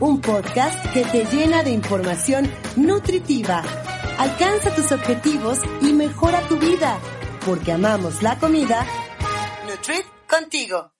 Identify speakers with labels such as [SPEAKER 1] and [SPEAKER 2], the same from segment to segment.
[SPEAKER 1] un podcast que te llena de información nutritiva. Alcanza tus objetivos y mejora tu vida, porque amamos la comida. Nutrit contigo.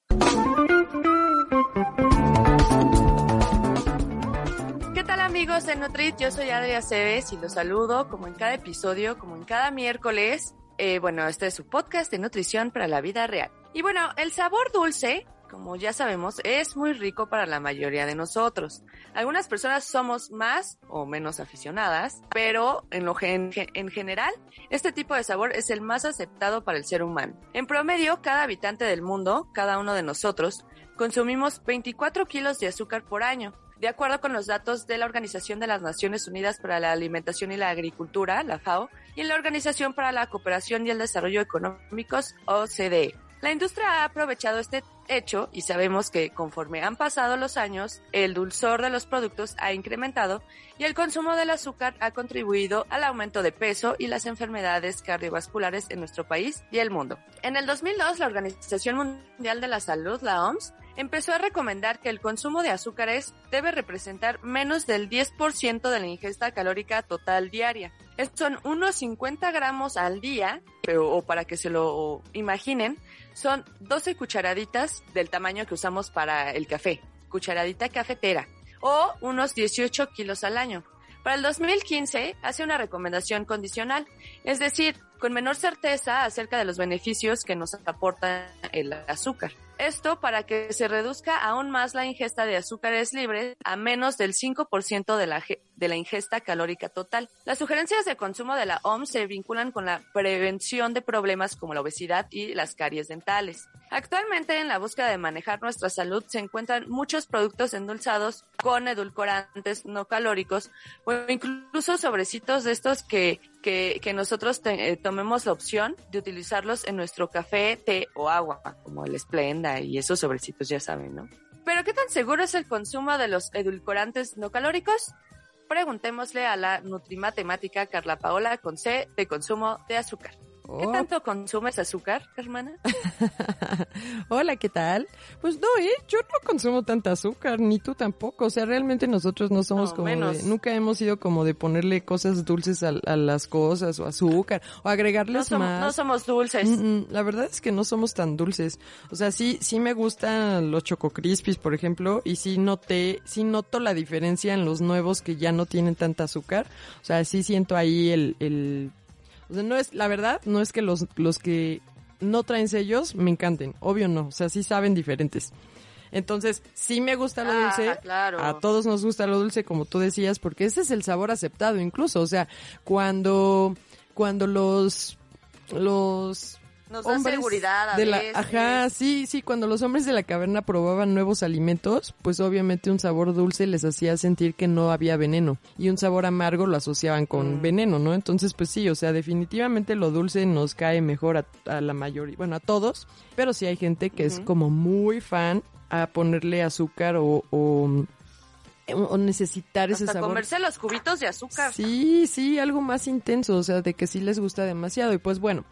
[SPEAKER 2] ¿Qué tal amigos de Nutrit? Yo soy Adria Cebes y los saludo como en cada episodio, como en cada miércoles. Eh, bueno, este es su podcast de nutrición para la vida real. Y bueno, el sabor dulce como ya sabemos, es muy rico para la mayoría de nosotros. Algunas personas somos más o menos aficionadas, pero en, lo en general, este tipo de sabor es el más aceptado para el ser humano. En promedio, cada habitante del mundo, cada uno de nosotros, consumimos 24 kilos de azúcar por año. De acuerdo con los datos de la Organización de las Naciones Unidas para la Alimentación y la Agricultura, la FAO, y la Organización para la Cooperación y el Desarrollo Económicos, OCDE. La industria ha aprovechado este hecho y sabemos que conforme han pasado los años, el dulzor de los productos ha incrementado y el consumo del azúcar ha contribuido al aumento de peso y las enfermedades cardiovasculares en nuestro país y el mundo. En el 2002, la Organización Mundial de la Salud, la OMS, empezó a recomendar que el consumo de azúcares debe representar menos del 10% de la ingesta calórica total diaria. Estos son unos 50 gramos al día, pero, o para que se lo imaginen, son 12 cucharaditas del tamaño que usamos para el café, cucharadita cafetera, o unos 18 kilos al año. Para el 2015 hace una recomendación condicional, es decir, con menor certeza acerca de los beneficios que nos aporta el azúcar. Esto para que se reduzca aún más la ingesta de azúcares libres a menos del 5% de la, de la ingesta calórica total. Las sugerencias de consumo de la OMS se vinculan con la prevención de problemas como la obesidad y las caries dentales. Actualmente en la búsqueda de manejar nuestra salud se encuentran muchos productos endulzados con edulcorantes no calóricos o incluso sobrecitos de estos que que, nosotros eh, tomemos la opción de utilizarlos en nuestro café, té o agua, como el Splenda y esos sobrecitos, ya saben, ¿no? Pero ¿qué tan seguro es el consumo de los edulcorantes no calóricos? Preguntémosle a la nutrimatemática Carla Paola con C de consumo de azúcar. ¿Qué oh. tanto consumes azúcar, hermana?
[SPEAKER 3] Hola, ¿qué tal? Pues no, ¿eh? Yo no consumo tanta azúcar, ni tú tampoco. O sea, realmente nosotros no somos como nunca hemos ido como de ponerle cosas dulces a, las cosas o azúcar o agregarles más.
[SPEAKER 2] No somos dulces. Mm,
[SPEAKER 3] mm, la verdad es que no somos tan dulces. O sea, sí, sí me gustan los Choco Crispies, por ejemplo, y sí noté, sí noto la diferencia en los nuevos que ya no tienen tanta azúcar. O sea, sí siento ahí el, el o sea, no es, la verdad, no es que los, los que no traen sellos me encanten. Obvio no. O sea, sí saben diferentes. Entonces, sí me gusta lo ah, dulce.
[SPEAKER 2] claro.
[SPEAKER 3] A todos nos gusta lo dulce, como tú decías, porque ese es el sabor aceptado incluso. O sea, cuando, cuando los, los
[SPEAKER 2] nos da seguridad a
[SPEAKER 3] de la, Ajá, sí, sí, cuando los hombres de la caverna probaban nuevos alimentos, pues obviamente un sabor dulce les hacía sentir que no había veneno y un sabor amargo lo asociaban con mm. veneno, ¿no? Entonces, pues sí, o sea, definitivamente lo dulce nos cae mejor a, la mayoría, bueno, a todos, pero sí hay gente que es como muy fan a ponerle azúcar o, o o necesitar ese sabor.
[SPEAKER 2] comerse los cubitos de azúcar.
[SPEAKER 3] Sí, sí, algo más intenso, o sea, de que sí les gusta demasiado. Y pues bueno,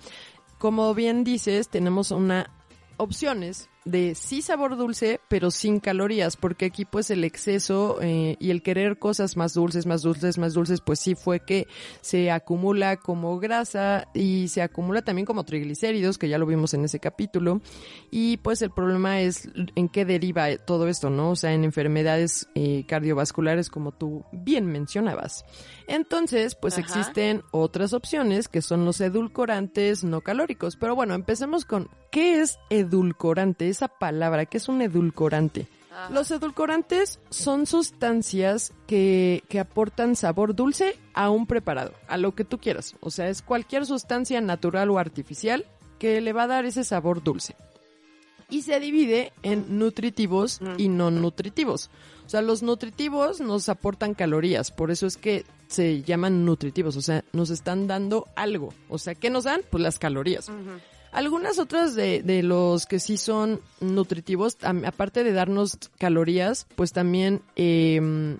[SPEAKER 3] como bien dices, tenemos una opciones de sí sabor dulce, pero sin calorías, porque aquí pues el exceso eh, y el querer cosas más dulces, más dulces, más dulces, pues sí fue que se acumula como grasa y se acumula también como triglicéridos, que ya lo vimos en ese capítulo, y pues el problema es en qué deriva todo esto, ¿no? O sea, en enfermedades eh, cardiovasculares como tú bien mencionabas. Entonces, pues existen otras opciones que son los edulcorantes no calóricos, pero bueno, empecemos con ¿qué es edulcorante? Esa palabra, que es un edulcorante. Los edulcorantes son sustancias que, que, aportan sabor dulce a un preparado, a lo que tú quieras. O sea, es cualquier sustancia natural o artificial que le va a dar ese sabor dulce. y se divide en nutritivos
[SPEAKER 2] Mm.
[SPEAKER 3] y no nutritivos. O sea, los nutritivos nos aportan calorías, por eso es que se llaman nutritivos, o sea, nos están dando algo. O sea, ¿qué nos dan? Pues las calorías. Algunas otras de, de los que sí son nutritivos, aparte de darnos calorías, pues también em,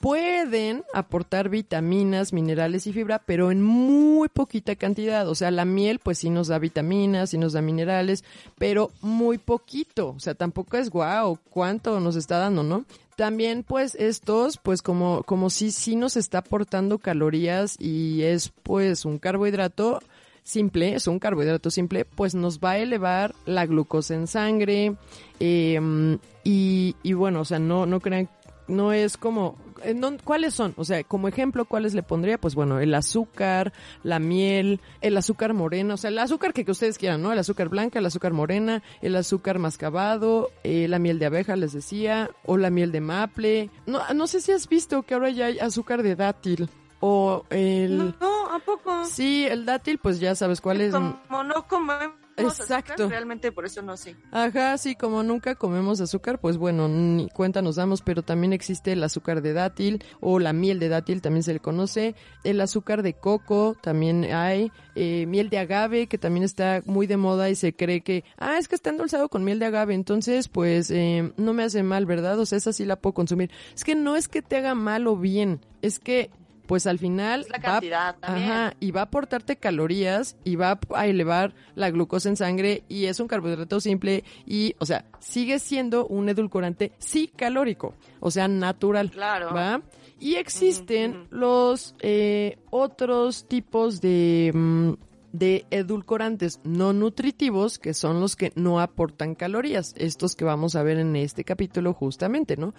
[SPEAKER 3] pueden aportar vitaminas, minerales y fibra, pero en muy poquita cantidad. O sea, la miel pues sí nos da vitaminas, sí nos da minerales, pero muy poquito. O sea, tampoco es guau, cuánto nos está dando, ¿no? También pues estos pues como como si sí nos está aportando calorías y es pues un carbohidrato simple, es un carbohidrato simple, pues nos va a elevar la glucosa en sangre eh, y, y bueno, o sea, no, no crean, no es como, eh, no- ¿cuáles son? O sea, como ejemplo, ¿cuáles le pondría? Pues bueno, el azúcar, la miel, el azúcar moreno, o sea, el azúcar que, que ustedes quieran, ¿no? El azúcar blanca, el azúcar morena, el azúcar mascabado, eh, la miel de abeja, les decía, o la miel de maple. No, no sé si has visto que ahora ya hay azúcar de dátil. O el...
[SPEAKER 2] No, ¿a poco?
[SPEAKER 3] Sí, el dátil, pues ya sabes cuál es.
[SPEAKER 2] Como no comemos
[SPEAKER 3] Exacto.
[SPEAKER 2] azúcar, realmente por eso no sé.
[SPEAKER 3] Ajá, sí, como nunca comemos azúcar, pues bueno, ni cuenta nos damos, pero también existe el azúcar de dátil o la miel de dátil, también se le conoce, el azúcar de coco, también hay, eh, miel de agave, que también está muy de moda y se cree que, ah, es que está endulzado con miel de agave, entonces pues eh, no me hace mal, ¿verdad? O sea, esa sí la puedo consumir. Es que no es que te haga mal o bien, es que pues al final
[SPEAKER 2] Es la
[SPEAKER 3] va-
[SPEAKER 2] cantidad también.
[SPEAKER 3] Ajá, y va a aportarte calorías y va a elevar la glucosa en sangre y es un carbohidrato simple y, o sea, sigue siendo un edulcorante sí calórico, o sea, natural.
[SPEAKER 2] Claro.
[SPEAKER 3] ¿Va? Y existen los eh, otros tipos de, mm, de edulcorantes no nutritivos que son los que no aportan calorías, estos que vamos a ver en este capítulo justamente, ¿no?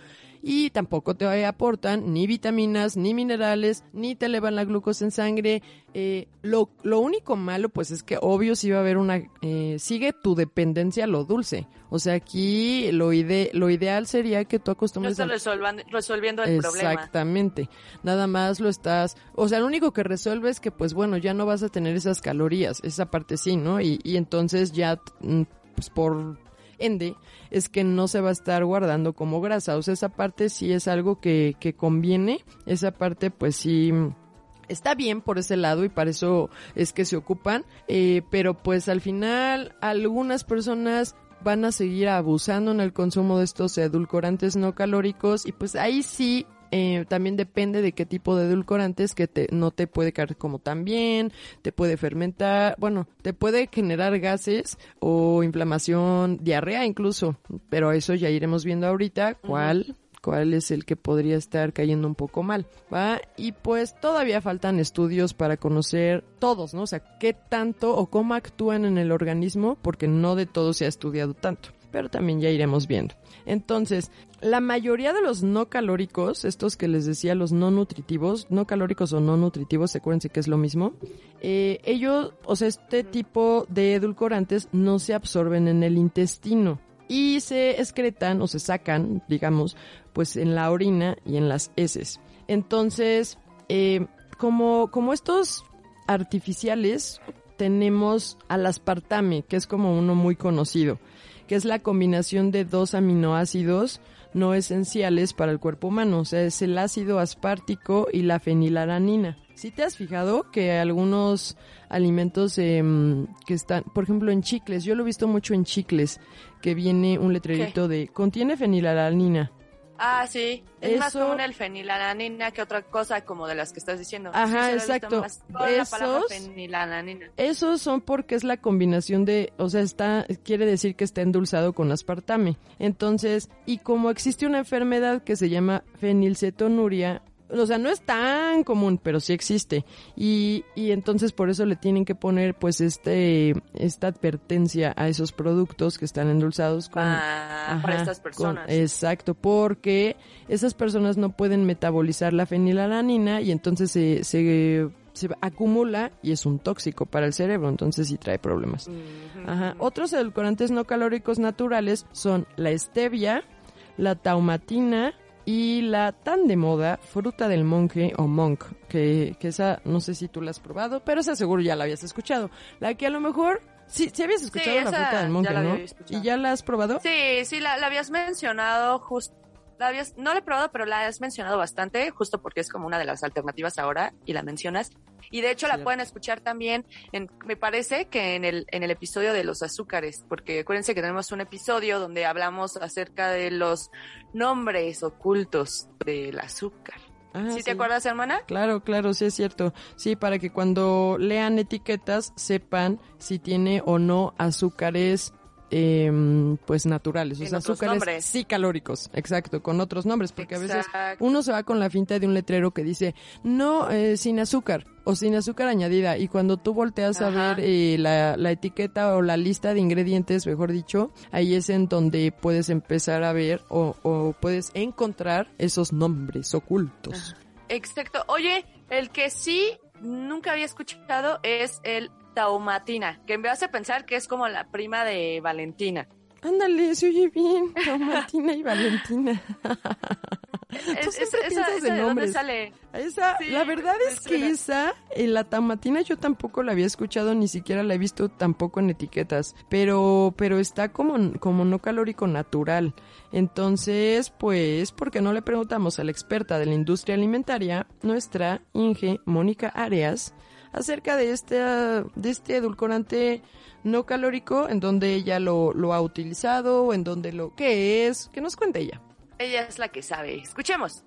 [SPEAKER 3] Y tampoco te aportan ni vitaminas, ni minerales, ni te elevan la glucosa en sangre. Eh, lo, lo único malo, pues es que obvio sí va a haber una, eh, sigue tu dependencia a lo dulce. O sea, aquí lo, ide lo ideal sería que tú
[SPEAKER 2] No
[SPEAKER 3] acostumbres
[SPEAKER 2] está
[SPEAKER 3] a
[SPEAKER 2] resolvan- resolviendo el problema.
[SPEAKER 3] Exactamente. Nada más lo estás, o sea, lo único que resuelve es que pues bueno, ya no vas a tener esas calorías, esa parte sí, ¿no? Y, y entonces ya, mm, pues por ende, es que no se va a estar guardando como grasa. O sea, esa parte sí es algo que, que conviene, esa parte pues sí está bien por ese lado y para eso es que se ocupan, eh, pero pues al final algunas personas van a seguir abusando en el consumo de estos edulcorantes no calóricos y pues ahí sí eh, también depende de qué tipo de edulcorantes que te, no te puede caer como tan bien, te puede fermentar, bueno, te puede generar gases o inflamación, diarrea incluso, pero eso ya iremos viendo ahorita cuál cuál es el que podría estar cayendo un poco mal, ¿va? Y pues todavía faltan estudios para conocer todos, ¿no? O sea, qué tanto o cómo actúan en el organismo, porque no de todo se ha estudiado tanto, pero también ya iremos viendo. Entonces, la mayoría de los no calóricos, estos que les decía, los no nutritivos, no calóricos o no nutritivos, acuérdense que es lo mismo, eh, ellos, o sea, este tipo de edulcorantes no se absorben en el intestino y se excretan o se sacan, digamos, pues en la orina y en las heces. Entonces, eh, como, como estos artificiales, tenemos al aspartame, que es como uno muy conocido, que es la combinación de dos aminoácidos no esenciales para el cuerpo humano, o sea, es el ácido aspartico y la fenilalanina. Si te has fijado que algunos alimentos em, que están, por ejemplo, en chicles, yo lo he visto mucho en chicles, que viene un letrerito de contiene fenilalanina.
[SPEAKER 2] Ah, sí. Es más común el fenilalanina que otra cosa como de las que estás diciendo.
[SPEAKER 3] Ajá,
[SPEAKER 2] Sí,
[SPEAKER 3] exacto.
[SPEAKER 2] más
[SPEAKER 3] Esos-
[SPEAKER 2] fenilalanina.
[SPEAKER 3] Esos son porque es la combinación de, o sea, está, quiere decir que está endulzado con aspartame. Entonces, y como existe una enfermedad que se llama fenilcetonuria, o sea, no es tan común, pero sí existe. Y, y entonces por eso le tienen que poner, pues, este, esta advertencia a esos productos que están endulzados con,
[SPEAKER 2] Ah, para estas
[SPEAKER 3] con-
[SPEAKER 2] personas.
[SPEAKER 3] exacto, porque esas personas no pueden metabolizar la fenilalanina y entonces se, se, se acumula y es un tóxico para el cerebro, entonces sí trae problemas. Ajá. Otros edulcorantes no calóricos naturales son la stevia, la taumatina y la tan de moda fruta del monje o monk, que, que esa no sé si tú la has probado, pero esa seguro ya la habías escuchado. La que a lo mejor Sí, sí habías escuchado
[SPEAKER 2] Sí,
[SPEAKER 3] la fruta del monje,
[SPEAKER 2] la
[SPEAKER 3] ¿no?
[SPEAKER 2] escuchado.
[SPEAKER 3] ¿Y ya la has probado?
[SPEAKER 2] Sí, sí, la, la habías mencionado justo. La habías, no la he probado, pero la has mencionado bastante, justo porque es como una de las alternativas ahora y la mencionas. Y de hecho la pueden escuchar también, en, me parece que en el, en el episodio de los azúcares, porque acuérdense que tenemos un episodio donde hablamos acerca de los nombres ocultos del azúcar.
[SPEAKER 3] Ah,
[SPEAKER 2] ¿Sí, te acuerdas, hermana?
[SPEAKER 3] Claro, claro, sí es cierto. Sí, para que cuando lean etiquetas sepan si tiene o no azúcares em, pues naturales, o sea, azúcares
[SPEAKER 2] nombres.
[SPEAKER 3] sí calóricos, exacto, con otros nombres, porque a veces uno se va con la finta de un letrero que dice no eh, sin azúcar o sin azúcar añadida y cuando tú volteas a ver eh, la, la etiqueta o la lista de ingredientes, mejor dicho, ahí es en donde puedes empezar a ver o, o puedes encontrar esos nombres ocultos.
[SPEAKER 2] Exacto. Oye, el que sí nunca había escuchado es el taumatina, que me hace pensar que es como la prima de Valentina.
[SPEAKER 3] Ándale, se oye bien. Martina y Valentina.
[SPEAKER 2] Es-
[SPEAKER 3] siempre
[SPEAKER 2] esa-
[SPEAKER 3] piensas
[SPEAKER 2] esa
[SPEAKER 3] en
[SPEAKER 2] ¿De dónde
[SPEAKER 3] nombres.
[SPEAKER 2] sale?
[SPEAKER 3] Esa,
[SPEAKER 2] Sí,
[SPEAKER 3] la verdad es que
[SPEAKER 2] suena.
[SPEAKER 3] esa, en la tamatina yo tampoco la había escuchado, ni siquiera la he visto tampoco en etiquetas, pero, pero está como, como no calórico natural. Entonces, pues, ¿por qué no le preguntamos a la experta de la industria alimentaria, nuestra Inge Mónica Arias, acerca de este, de este edulcorante no calórico, en donde ella lo, lo ha utilizado, o en donde lo, qué es, que nos cuente ella.
[SPEAKER 2] Ella es la que sabe. Escuchemos.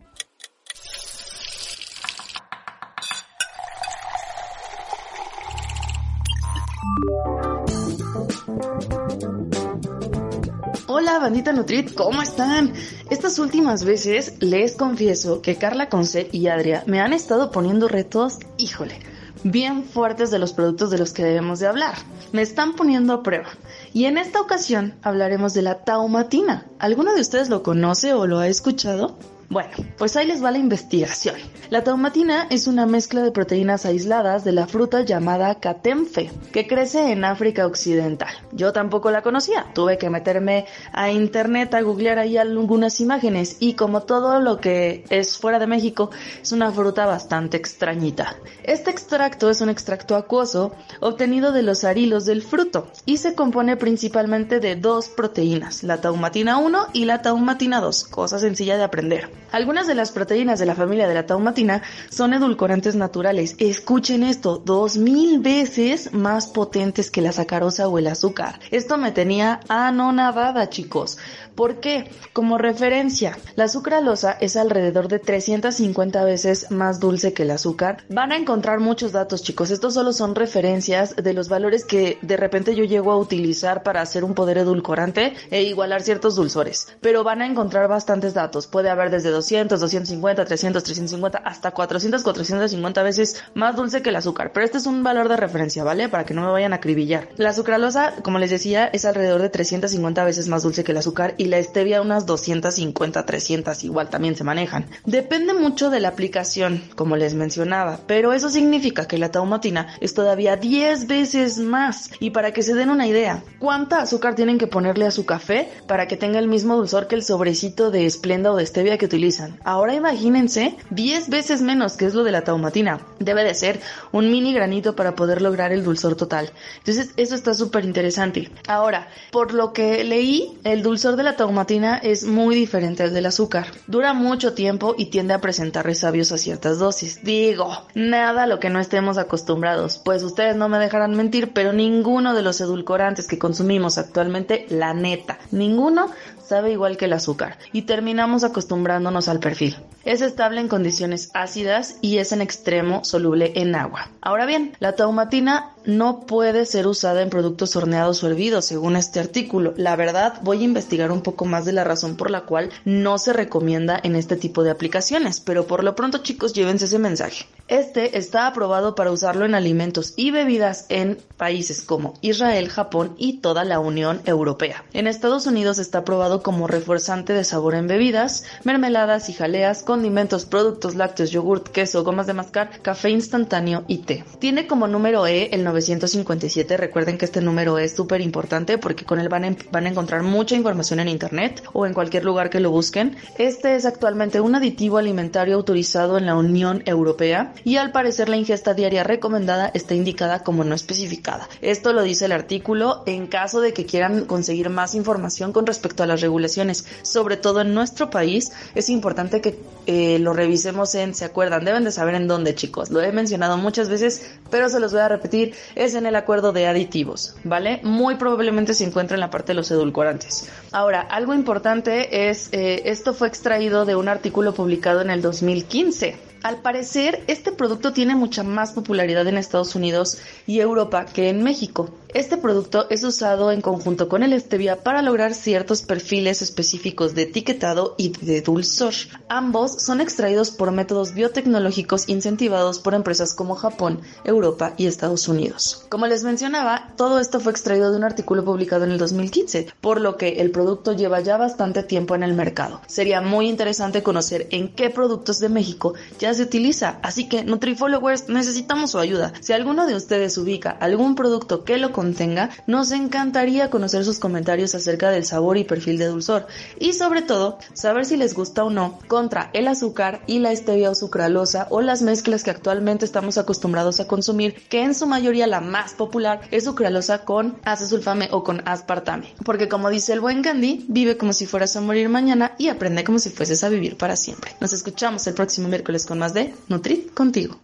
[SPEAKER 4] Hola, bandita Nutrit, ¿cómo están? Estas últimas veces les confieso que Carla Conce y Adria me han estado poniendo retos, híjole, bien fuertes de los productos de los que debemos de hablar. Me están poniendo a prueba. Y en esta ocasión hablaremos de la taumatina. ¿Alguno de ustedes lo conoce o lo ha escuchado? Bueno, pues ahí les va la investigación. La taumatina es una mezcla de proteínas aisladas de la fruta llamada catemfe, que crece en África Occidental. Yo tampoco la conocía, tuve que meterme a internet a googlear ahí algunas imágenes y como todo lo que es fuera de México, es una fruta bastante extrañita. Este extracto es un extracto acuoso obtenido de los arilos del fruto y se compone principalmente de dos proteínas, la taumatina 1 y la taumatina 2, cosa sencilla de aprender. Algunas de las proteínas de la familia de la taumatina son edulcorantes naturales. Escuchen esto, dos mil veces más potentes que la sacarosa o el azúcar. Esto me tenía anonadada, chicos. ¿Por qué? Como referencia, la sucralosa es alrededor de 350 veces más dulce que el azúcar. Van a encontrar muchos datos, chicos. Estos solo son referencias de los valores que de repente yo llego a utilizar para hacer un poder edulcorante e igualar ciertos dulzores. Pero van a encontrar bastantes datos. Puede haber desde 200, 250, 300, 350, hasta 400, 450 veces más dulce que el azúcar. Pero este es un valor de referencia, ¿vale? Para que no me vayan a acribillar. La sucralosa, como les decía, es alrededor de 350 veces más dulce que el azúcar y la stevia unas 250, 300 igual también se manejan. Depende mucho de la aplicación, como les mencionaba, pero eso significa que la taumatina es todavía 10 veces más. Y para que se den una idea, ¿cuánta azúcar tienen que ponerle a su café para que tenga el mismo dulzor que el sobrecito de esplenda o de stevia que utilizan? Ahora imagínense 10 veces menos, que es lo de la taumatina. Debe de ser un mini granito para poder lograr el dulzor total. Entonces, eso está súper interesante. Ahora, por lo que leí, el dulzor de la taumatina es muy diferente al del azúcar. Dura mucho tiempo y tiende a presentar resabios a ciertas dosis. Digo, nada a lo que no estemos acostumbrados, pues ustedes no me dejarán mentir, pero ninguno de los edulcorantes que consumimos actualmente, la neta, ninguno sabe igual que el azúcar y terminamos acostumbrándonos al perfil. Es estable en condiciones ácidas y es en extremo soluble en agua. Ahora bien, la taumatina no puede ser usada en productos horneados o hervidos, según este artículo. La verdad, voy a investigar un poco más de la razón por la cual no se recomienda en este tipo de aplicaciones, pero por lo pronto chicos, llévense ese mensaje. Este está aprobado para usarlo en alimentos y bebidas en países como Israel, Japón y toda la Unión Europea. En Estados Unidos está aprobado como reforzante de sabor en bebidas, mermeladas y jaleas, condimentos, productos lácteos, yogurt, queso, gomas de mascar, café instantáneo y té. Tiene como número E el 957. Recuerden que este número es súper importante porque con él van a, van a encontrar mucha información en internet o en cualquier lugar que lo busquen. Este es actualmente un aditivo alimentario autorizado en la Unión Europea y al parecer la ingesta diaria recomendada está indicada como no especificada. Esto lo dice el artículo en caso de que quieran conseguir más información con respecto a las regulaciones, sobre todo en nuestro país, es importante que eh, lo revisemos en, ¿se acuerdan? Deben de saber en dónde chicos, lo he mencionado muchas veces, pero se los voy a repetir, es en el acuerdo de aditivos, ¿vale? Muy probablemente se encuentra en la parte de los edulcorantes. Ahora, algo importante es, eh, esto fue extraído de un artículo publicado en el 2015 al parecer, este producto tiene mucha más popularidad en Estados Unidos y Europa que en México. Este producto es usado en conjunto con el stevia para lograr ciertos perfiles específicos de etiquetado y de dulzor. Ambos son extraídos por métodos biotecnológicos incentivados por empresas como Japón, Europa y Estados Unidos. Como les mencionaba, todo esto fue extraído de un artículo publicado en el 2015, por lo que el producto lleva ya bastante tiempo en el mercado. Sería muy interesante conocer en qué productos de México ya se utiliza, así que NutriFollowers necesitamos su ayuda. Si alguno de ustedes ubica algún producto que lo contenga, nos encantaría conocer sus comentarios acerca del sabor y perfil de dulzor y sobre todo saber si les gusta o no contra el azúcar y la stevia o sucralosa o las mezclas que actualmente estamos acostumbrados a consumir, que en su mayoría la más popular es sucralosa con acesulfame o con aspartame. Porque como dice el buen Gandhi, vive como si fueras a morir mañana y aprende como si fueses a vivir para siempre. Nos escuchamos el próximo miércoles con más de Nutrit contigo.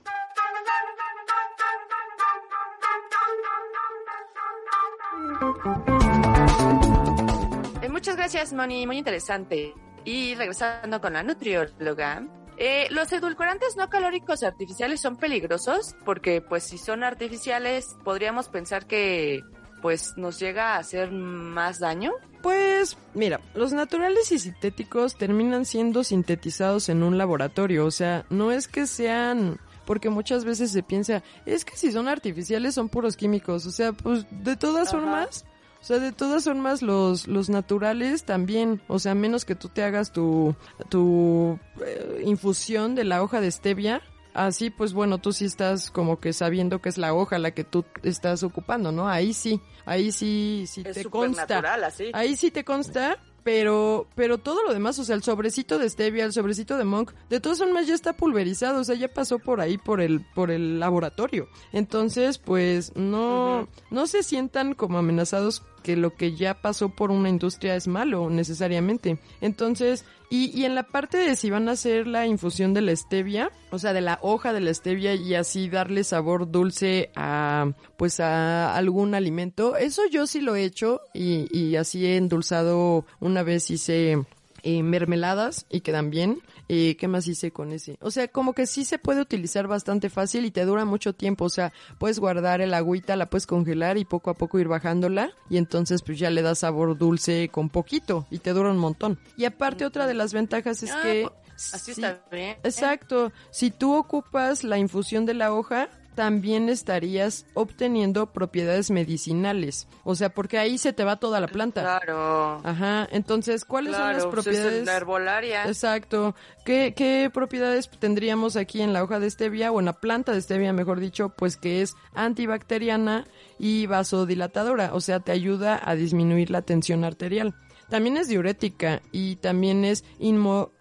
[SPEAKER 2] Eh, muchas gracias, Moni. Muy interesante. Y regresando con la nutrióloga, eh, los edulcorantes no calóricos artificiales son peligrosos porque, pues, si son artificiales, podríamos pensar que, pues, nos llega a hacer más daño.
[SPEAKER 3] Pues mira, los naturales y sintéticos terminan siendo sintetizados en un laboratorio, o sea, no es que sean porque muchas veces se piensa, es que si son artificiales son puros químicos, o sea, pues de todas formas, o sea, de todas formas los los naturales también, o sea, menos que tú te hagas tu tu eh, infusión de la hoja de stevia, así pues bueno, tú sí estás como que sabiendo que es la hoja la que tú estás ocupando, ¿no? Ahí sí, ahí sí, sí
[SPEAKER 2] Es
[SPEAKER 3] te consta.
[SPEAKER 2] así.
[SPEAKER 3] Ahí sí te consta, pero, pero todo lo demás, o sea, el sobrecito de stevia, el sobrecito de monk, de todas formas ya está pulverizado, o sea, ya pasó por ahí por el, por el laboratorio. Entonces, pues, no, no se sientan como amenazados que lo que ya pasó por una industria es malo necesariamente. Entonces, y, y en la parte de si van a hacer la infusión de la stevia, o sea, de la hoja de la stevia y así darle sabor dulce a, pues a algún alimento, eso yo sí lo he hecho y, y así he endulzado, una vez hice eh, mermeladas y quedan bien. Eh, ¿Qué más hice con ese? O sea, como que sí se puede utilizar bastante fácil y te dura mucho tiempo. O sea, puedes guardar el agüita, la puedes congelar y poco a poco ir bajándola. Y entonces pues ya le da sabor dulce con poquito y te dura un montón. Y aparte otra de las ventajas es
[SPEAKER 2] Ah,
[SPEAKER 3] que...
[SPEAKER 2] Así
[SPEAKER 3] sí,
[SPEAKER 2] está bien.
[SPEAKER 3] Exacto. Si tú ocupas la infusión de la hoja, también estarías obteniendo propiedades medicinales. O sea, porque ahí se te va toda la planta.
[SPEAKER 2] Claro.
[SPEAKER 3] Ajá, entonces, ¿cuáles
[SPEAKER 2] Claro,
[SPEAKER 3] son las
[SPEAKER 2] pues es
[SPEAKER 3] propiedades?
[SPEAKER 2] la herbolaria.
[SPEAKER 3] Exacto. ¿Qué, ¿Qué propiedades tendríamos aquí en la hoja de stevia o en la planta de stevia, mejor dicho? Pues que es antibacteriana y vasodilatadora, o sea, te ayuda a disminuir la tensión arterial. También es diurética y también es inmo...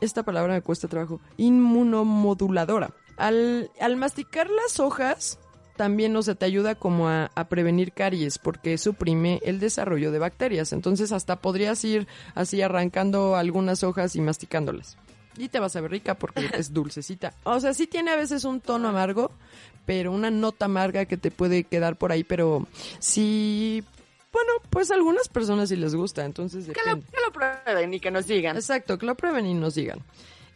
[SPEAKER 3] Esta palabra me cuesta trabajo. Inmunomoduladora. Al, al masticar las hojas, también, o sea, te ayuda como a, a prevenir caries porque suprime el desarrollo de bacterias. Entonces hasta podrías ir así arrancando algunas hojas y masticándolas. Y te vas a ver rica porque es dulcecita. O sea, sí tiene a veces un tono amargo, pero una nota amarga que te puede quedar por ahí, pero sí... Bueno, pues a algunas personas sí les gusta, entonces
[SPEAKER 2] Que lo, que lo prueben y que nos digan.
[SPEAKER 3] Exacto, que lo prueben y nos digan.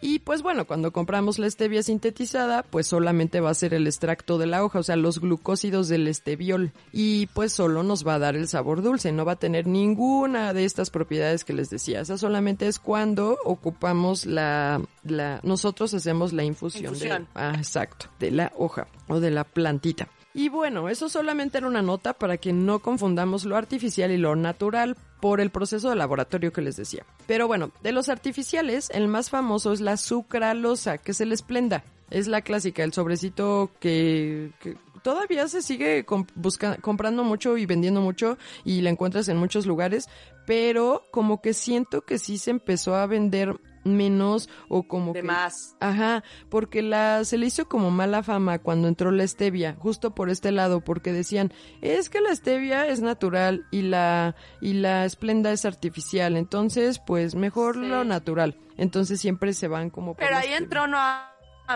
[SPEAKER 3] Y pues bueno, cuando compramos la stevia sintetizada, pues solamente va a ser el extracto de la hoja, o sea, los glucósidos del esteviol. Y pues solo nos va a dar el sabor dulce, no va a tener ninguna de estas propiedades que les decía. Esa solamente es cuando ocupamos la, la, nosotros hacemos la infusión,
[SPEAKER 2] Infusión.
[SPEAKER 3] De, ah, exacto, de la hoja o de la plantita. Y bueno, eso solamente era una nota para que no confundamos lo artificial y lo natural por el proceso de laboratorio que les decía. Pero bueno, de los artificiales, el más famoso es la sucralosa, que es el esplenda. Es la clásica, el sobrecito que, que todavía se sigue com- busca- comprando mucho y vendiendo mucho y la encuentras en muchos lugares, pero como que siento que sí se empezó a vender menos o como
[SPEAKER 2] De
[SPEAKER 3] que
[SPEAKER 2] más.
[SPEAKER 3] Ajá, porque la se le hizo como mala fama cuando entró la stevia, justo por este lado, porque decían, es que la stevia es natural y la y la esplenda es artificial, entonces pues mejor
[SPEAKER 2] Sí.
[SPEAKER 3] lo natural. Entonces siempre se van como por
[SPEAKER 2] Pero ahí
[SPEAKER 3] stevia.
[SPEAKER 2] entró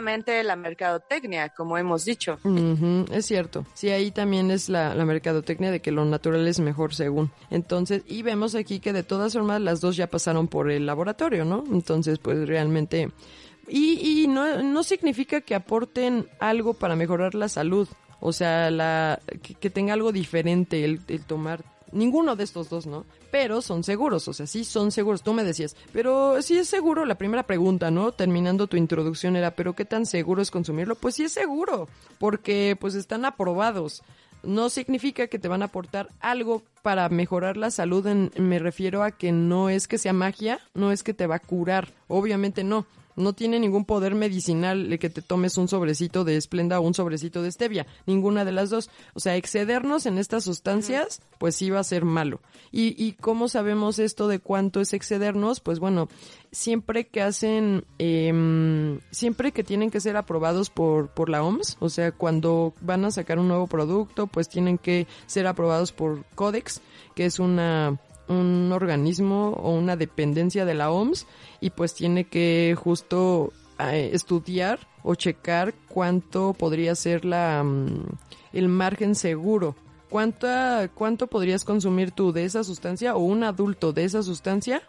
[SPEAKER 2] la mercadotecnia, como hemos dicho.
[SPEAKER 3] Es cierto. Sí, ahí también es la, la mercadotecnia de que lo natural es mejor según. Entonces, y vemos aquí que de todas formas las dos ya pasaron por el laboratorio, ¿no? Entonces, pues realmente... Y, y no, no significa que aporten algo para mejorar la salud. O sea, la, que, que tenga algo diferente el, el tomar ninguno de estos dos, ¿no? Pero son seguros, o sea, sí son seguros. Tú me decías, pero sí es seguro. La primera pregunta, ¿no? Terminando tu introducción era, ¿pero qué tan seguro es consumirlo? Pues sí es seguro, porque pues están aprobados. No significa que te van a aportar algo para mejorar la salud. En- me refiero a que no es que sea magia, no es que te va a curar. Obviamente no. No tiene ningún poder medicinal de que te tomes un sobrecito de esplenda o un sobrecito de stevia. Ninguna de las dos. O sea, excedernos en estas sustancias, pues sí va a ser malo. ¿Y, ¿Y cómo sabemos esto de cuánto es excedernos? Pues bueno, siempre que hacen, em, siempre que tienen que ser aprobados por, por la OMS, o sea, cuando van a sacar un nuevo producto, pues tienen que ser aprobados por Codex, que es una un organismo o una dependencia de la OMS y pues tiene que justo eh, estudiar o checar cuánto podría ser la mm, el margen seguro. ¿Cuánta, ¿Cuánto podrías consumir tú de esa sustancia o un adulto de esa sustancia?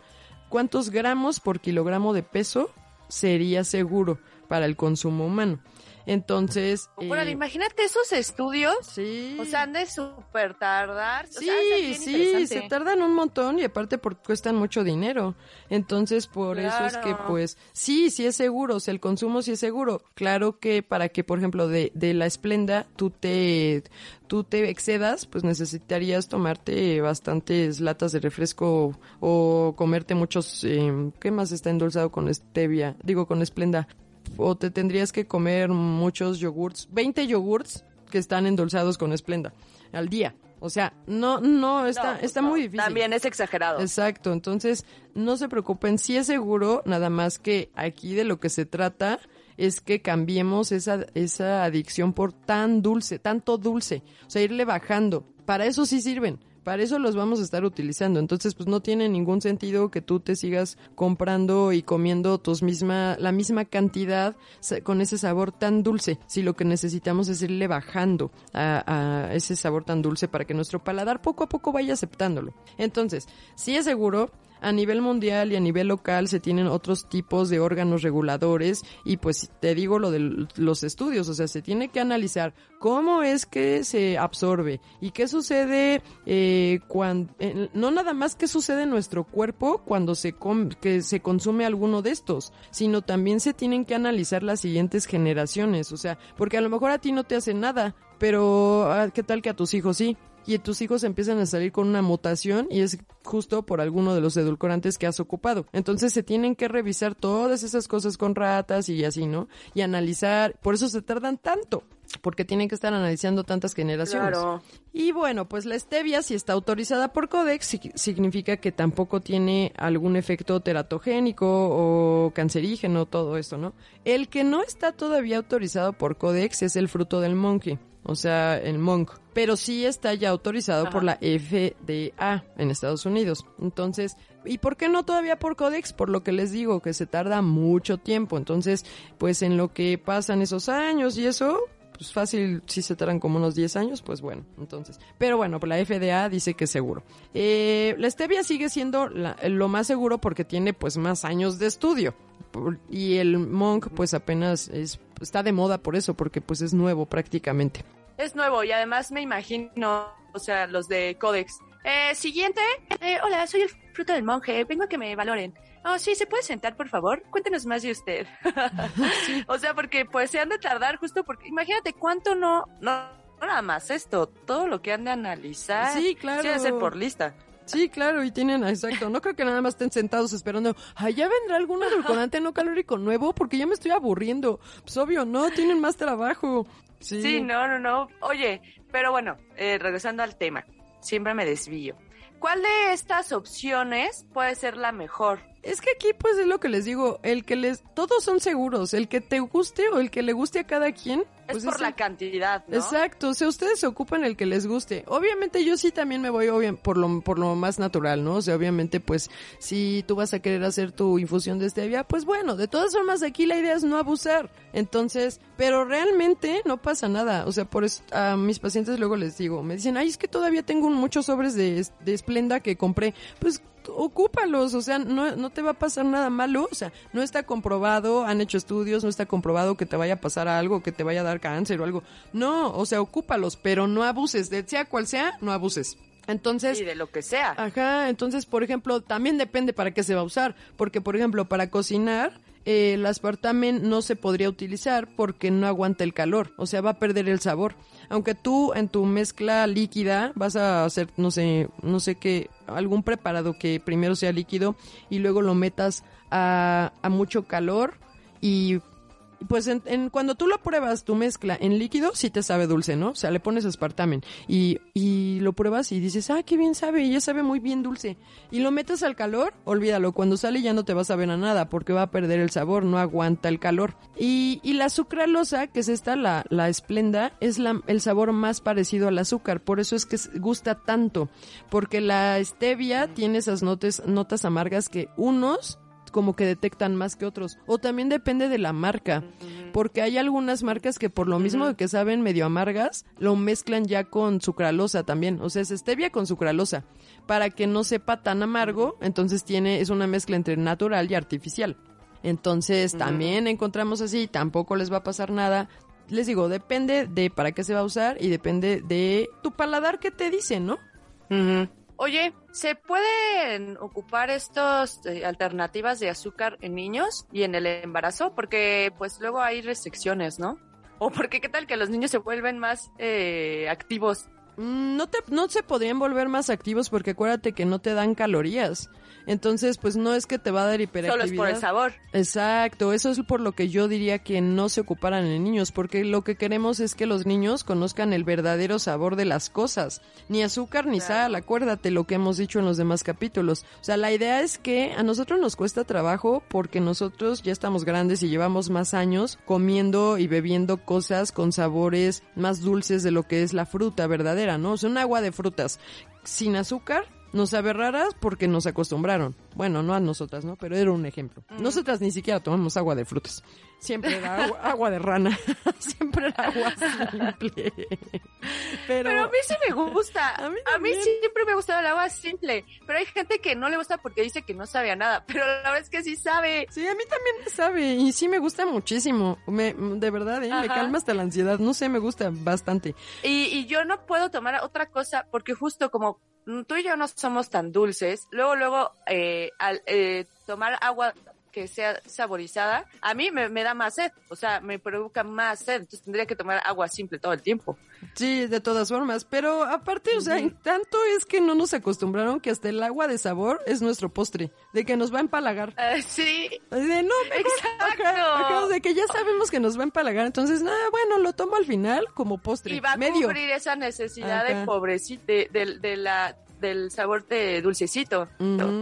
[SPEAKER 3] ¿Cuántos gramos por kilogramo de peso sería seguro para el consumo humano? Entonces...
[SPEAKER 2] Bueno,
[SPEAKER 3] eh,
[SPEAKER 2] imagínate esos estudios.
[SPEAKER 3] sí.
[SPEAKER 2] O sea, han de súper tardar. O
[SPEAKER 3] Sí,
[SPEAKER 2] sea,
[SPEAKER 3] sí, se tardan un montón y aparte porque cuestan mucho dinero. Entonces, por eso es que pues sí, sí es seguro, o sea, el consumo sí es seguro. Claro que para que, por ejemplo, de, de la esplenda tú te tú te excedas, pues necesitarías tomarte bastantes latas de refresco o comerte muchos eh, ¿qué más está endulzado con stevia? Digo con esplenda. O te tendrías que comer muchos yogurts, 20 yogurts que están endulzados con esplenda al día. O sea, no, no, está,
[SPEAKER 2] No,
[SPEAKER 3] está
[SPEAKER 2] no,
[SPEAKER 3] muy difícil.
[SPEAKER 2] También es exagerado.
[SPEAKER 3] Exacto, entonces no se preocupen, sí es seguro, nada más que aquí de lo que se trata es que cambiemos esa, esa adicción por tan dulce, tanto dulce, o sea, irle bajando. Para eso sí sirven, para eso los vamos a estar utilizando. Entonces, pues no tiene ningún sentido que tú te sigas comprando y comiendo tus misma, la misma cantidad con ese sabor tan dulce. Si lo que necesitamos es irle bajando a, a ese sabor tan dulce para que nuestro paladar poco a poco vaya aceptándolo. Entonces, sí es seguro, a nivel mundial y a nivel local se tienen otros tipos de órganos reguladores y pues te digo lo de los estudios, o sea, se tiene que analizar cómo es que se absorbe y qué sucede eh, cuando, no nada más qué sucede en nuestro cuerpo cuando se, que se consume alguno de estos, sino también se tienen que analizar las siguientes generaciones, o sea, porque a lo mejor a ti no te hace nada, pero ah, ¿qué tal que a tus hijos sí? Y tus hijos empiezan a salir con una mutación y es justo por alguno de los edulcorantes que has ocupado. Entonces se tienen que revisar todas esas cosas con ratas y así, ¿no? Y analizar, por eso se tardan tanto, porque tienen que estar analizando tantas generaciones.
[SPEAKER 2] Claro.
[SPEAKER 3] Y bueno, pues la stevia, si está autorizada por Codex, si- significa que tampoco tiene algún efecto teratogénico o cancerígeno, todo esto, ¿no? El que no está todavía autorizado por Codex es el fruto del monkey, o sea, el monk. Pero sí está ya autorizado
[SPEAKER 2] Ajá.
[SPEAKER 3] por la FDA en Estados Unidos. Entonces, ¿y por qué no todavía por Codex? Por lo que les digo, que se tarda mucho tiempo. Entonces, pues en lo que pasan esos años y eso, pues fácil, si se tardan como unos 10 años, pues bueno, entonces. Pero bueno, pues la FDA dice que es seguro. Eh, la stevia sigue siendo la- lo más seguro porque tiene pues más años de estudio. Y el monk pues apenas es, está de moda por eso, porque pues es nuevo prácticamente.
[SPEAKER 2] Es nuevo y además me imagino, o sea, los de Codex. Eh, siguiente. Eh, hola, soy el fruto del monje. Vengo a que me valoren. Oh, sí, ¿se puede sentar, por favor? Cuéntenos más de usted. O sea, porque pues se han de tardar justo porque imagínate cuánto no, no, no nada más esto, todo lo que han de analizar.
[SPEAKER 3] Sí, claro.
[SPEAKER 2] Sí, debe ser por lista.
[SPEAKER 3] Sí, claro, y tienen, exacto. No creo que nada más estén sentados esperando. Ah, ya vendrá algún edulcorante no calórico nuevo porque ya me estoy aburriendo. Pues obvio, no, tienen más trabajo. Sí,
[SPEAKER 2] Sí, no, no, no. Oye, pero bueno, eh, regresando al tema, siempre me desvío. ¿Cuál de estas opciones puede ser la mejor?
[SPEAKER 3] Es que aquí pues es lo que les digo, el que les, todos son seguros, el que te guste o el que le guste a cada quien.
[SPEAKER 2] Es
[SPEAKER 3] pues
[SPEAKER 2] por la
[SPEAKER 3] el-
[SPEAKER 2] cantidad, ¿no?
[SPEAKER 3] Exacto, o sea, ustedes se ocupan el que les guste. Obviamente yo sí también me voy obvia- por lo por lo más natural, ¿no? O sea, obviamente pues si tú vas a querer hacer tu infusión de stevia, pues bueno, de todas formas aquí la idea es no abusar. Entonces, pero realmente no pasa nada. O sea, por eso a mis pacientes luego les digo, me dicen, "Ay, es que todavía tengo muchos sobres de de Splenda que compré." Pues ocúpalos, o sea, no, no te va a pasar nada malo, o sea, no está comprobado, han hecho estudios, no está comprobado que te vaya a pasar algo, que te vaya a dar cáncer o algo. No, o sea, ocúpalos, pero no abuses, de sea cual sea, no abuses. Entonces,
[SPEAKER 2] Y de lo que sea.
[SPEAKER 3] Ajá, entonces, por ejemplo, también depende para qué se va a usar, porque, por ejemplo, para cocinar, eh, el aspartamen no se podría utilizar porque no aguanta el calor, o sea, va a perder el sabor. Aunque tú en tu mezcla líquida vas a hacer, no sé, no sé qué, algún preparado que primero sea líquido y luego lo metas a mucho calor y pues en, en- cuando tú lo pruebas tu mezcla en líquido, sí te sabe dulce, ¿no? O sea, le pones aspartamen y, y lo pruebas y dices, ah, qué bien sabe, y ya sabe muy bien dulce. Y lo metes al calor, olvídalo, cuando sale ya no te va a saber a nada porque va a perder el sabor, no aguanta el calor. Y, y la sucralosa, que es esta, la, la esplenda, es la, el sabor más parecido al azúcar, por eso es que gusta tanto, porque la stevia tiene esas notas amargas que unos como que detectan más que otros. O también depende de la marca, porque hay algunas marcas que por lo mismo de que saben medio amargas, lo mezclan ya con sucralosa también. O sea, es stevia con sucralosa, para que no sepa tan amargo, entonces tiene, es una mezcla entre natural y artificial. Entonces también encontramos así, tampoco les va a pasar nada. Les digo, depende de para qué se va a usar y depende de tu paladar que te dice, ¿no?
[SPEAKER 2] Oye, ¿se pueden ocupar estas alternativas de azúcar en niños y en el embarazo? Porque pues luego hay restricciones, ¿no? O porque qué tal que los niños se vuelven más eh, activos.
[SPEAKER 3] Mm, No te, no se podrían volver más activos porque acuérdate que no te dan calorías. Entonces, pues no es que te va a dar
[SPEAKER 2] Solo
[SPEAKER 3] hiperactividad.
[SPEAKER 2] es por el sabor.
[SPEAKER 3] Exacto, eso es por lo que yo diría que no se ocuparan en niños, porque lo que queremos es que los niños conozcan el verdadero sabor de las cosas. Ni azúcar ni sal, acuérdate lo que hemos dicho en los demás capítulos. O sea, la idea es que a nosotros nos cuesta trabajo porque nosotros ya estamos grandes y llevamos más años comiendo y bebiendo cosas con sabores más dulces de lo que es la fruta verdadera, ¿no? O sea, un agua de frutas sin azúcar nos sabe raras porque nos acostumbraron. Bueno, no a nosotras, ¿no? Pero era un ejemplo. Nosotras ni siquiera tomamos agua de frutas. Siempre era agua, agua de rana. Siempre era agua simple. Pero,
[SPEAKER 2] Pero a mí sí me gusta.
[SPEAKER 3] A
[SPEAKER 2] a,
[SPEAKER 3] mí
[SPEAKER 2] mí
[SPEAKER 3] también.
[SPEAKER 2] siempre me ha gustado el agua simple. Pero hay gente que no le gusta porque dice que no sabe a nada. Pero la verdad es que sí sabe.
[SPEAKER 3] Sí, a mí también me sabe y sí me gusta muchísimo. Me, de verdad, ¿eh? me calma hasta la ansiedad. No sé, me gusta bastante.
[SPEAKER 2] Y, y yo no puedo tomar otra cosa porque justo como tú y yo no somos tan dulces, luego, luego, eh, al eh, tomar agua que sea saborizada, a mí me, me da más sed, o sea, me provoca más sed, entonces tendría que tomar agua simple todo el tiempo.
[SPEAKER 3] Sí, de todas formas. Pero aparte, o sea, tanto es que no nos acostumbraron que hasta el agua de sabor es nuestro postre. De que nos va a empalagar.
[SPEAKER 2] Eh, sí,
[SPEAKER 3] De no,
[SPEAKER 2] Exacto.
[SPEAKER 3] de que ya sabemos que nos va a empalagar, entonces, nada, bueno, lo tomo al final como postre.
[SPEAKER 2] y va a
[SPEAKER 3] medio.
[SPEAKER 2] cubrir esa necesidad
[SPEAKER 3] Ajá.
[SPEAKER 2] de pobrecito, de, de- de la, del sabor de dulcecito,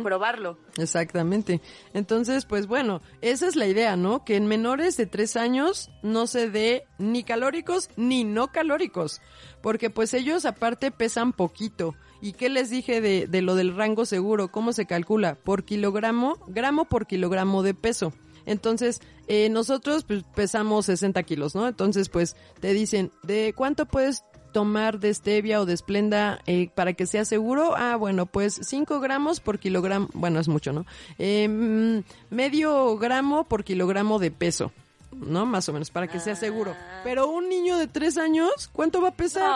[SPEAKER 2] probarlo.
[SPEAKER 3] Exactamente. Entonces, pues bueno, esa es la idea, ¿no? Que en menores de tres años no se dé ni calóricos ni no calóricos. Porque pues ellos aparte pesan poquito. ¿Y qué les dije de, de lo del rango seguro? ¿Cómo se calcula? Por kilogramo, gramo por kilogramo de peso. Entonces, eh, nosotros pues, pesamos 60 kilos, ¿no? Entonces, pues te dicen, ¿de cuánto puedes tomar de stevia o de esplenda eh, para que sea seguro? Ah, bueno, pues 5 gramos por kilogramo, bueno, es mucho, ¿no? Eh, medio gramo por kilogramo de peso, ¿no? Más o menos, para que sea seguro.
[SPEAKER 2] Ah.
[SPEAKER 3] Pero un niño de 3 años, ¿cuánto va a pesar?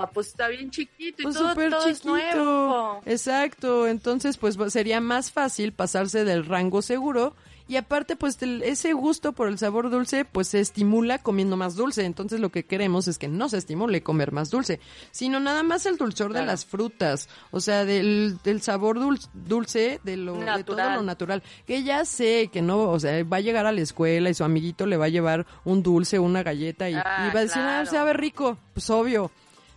[SPEAKER 2] No, pues está bien chiquito y
[SPEAKER 3] Pues
[SPEAKER 2] todo,
[SPEAKER 3] súper
[SPEAKER 2] todo es
[SPEAKER 3] chiquito.
[SPEAKER 2] nuevo.
[SPEAKER 3] Exacto. Entonces, pues sería más fácil pasarse del rango seguro. Y aparte, pues el- ese gusto por el sabor dulce, pues se estimula comiendo más dulce. Entonces lo que queremos es que no se estimule comer más dulce, sino nada más el dulzor de las frutas. O sea, del, del sabor dul- dulce, de lo, de todo lo natural. Que ya sé que no, o sea, va a llegar a la escuela y su amiguito le va a llevar un dulce, una galleta y,
[SPEAKER 2] Ah,
[SPEAKER 3] y va a decir, ah,
[SPEAKER 2] claro.
[SPEAKER 3] sabe rico. Pues obvio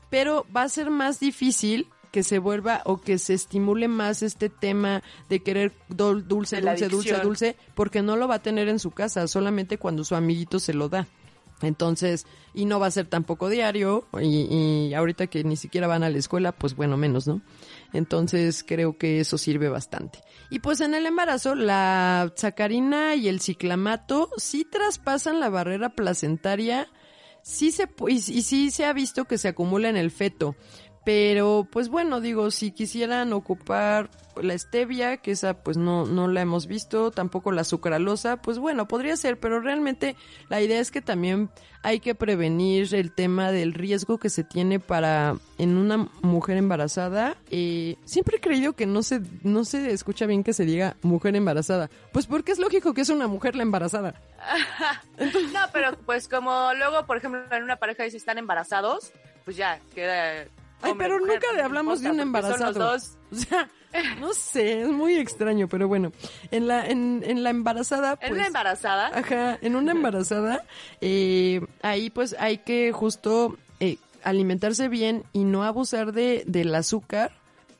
[SPEAKER 3] pero va a ser más difícil que se vuelva o que se estimule más este tema de querer dul- dulce, dulce, dulce,
[SPEAKER 2] adicción.
[SPEAKER 3] dulce, porque no lo va a tener en su casa, solamente cuando su amiguito se lo da. Entonces, y no va a ser tampoco diario, y, y ahorita que ni siquiera van a la escuela, pues bueno, menos, ¿no? Entonces, creo que eso sirve bastante. Y pues en el embarazo, la sacarina y el ciclamato sí traspasan la barrera placentaria, sí se, y, y sí se ha visto que se acumula en el feto. Pero, pues bueno, digo, si quisieran ocupar la stevia, que esa pues no, no la hemos visto, tampoco la sucralosa, pues bueno, podría ser, pero realmente la idea es que también hay que prevenir el tema del riesgo que se tiene para en una mujer embarazada. Eh, siempre he creído que no se, no se escucha bien que se diga mujer embarazada, pues porque es lógico que es una mujer la embarazada.
[SPEAKER 2] No, pero pues como luego, por ejemplo, en una pareja dice están embarazados, pues ya queda.
[SPEAKER 3] Ay,
[SPEAKER 2] hombre,
[SPEAKER 3] pero
[SPEAKER 2] mujer,
[SPEAKER 3] nunca le hablamos de un
[SPEAKER 2] porque son
[SPEAKER 3] embarazado.
[SPEAKER 2] los dos.
[SPEAKER 3] O sea, no sé, es muy extraño, pero bueno, en la, en, en la embarazada, pues...
[SPEAKER 2] En una embarazada.
[SPEAKER 3] Ajá, en una embarazada, eh, ahí pues hay que justo eh, alimentarse bien y no abusar de, del azúcar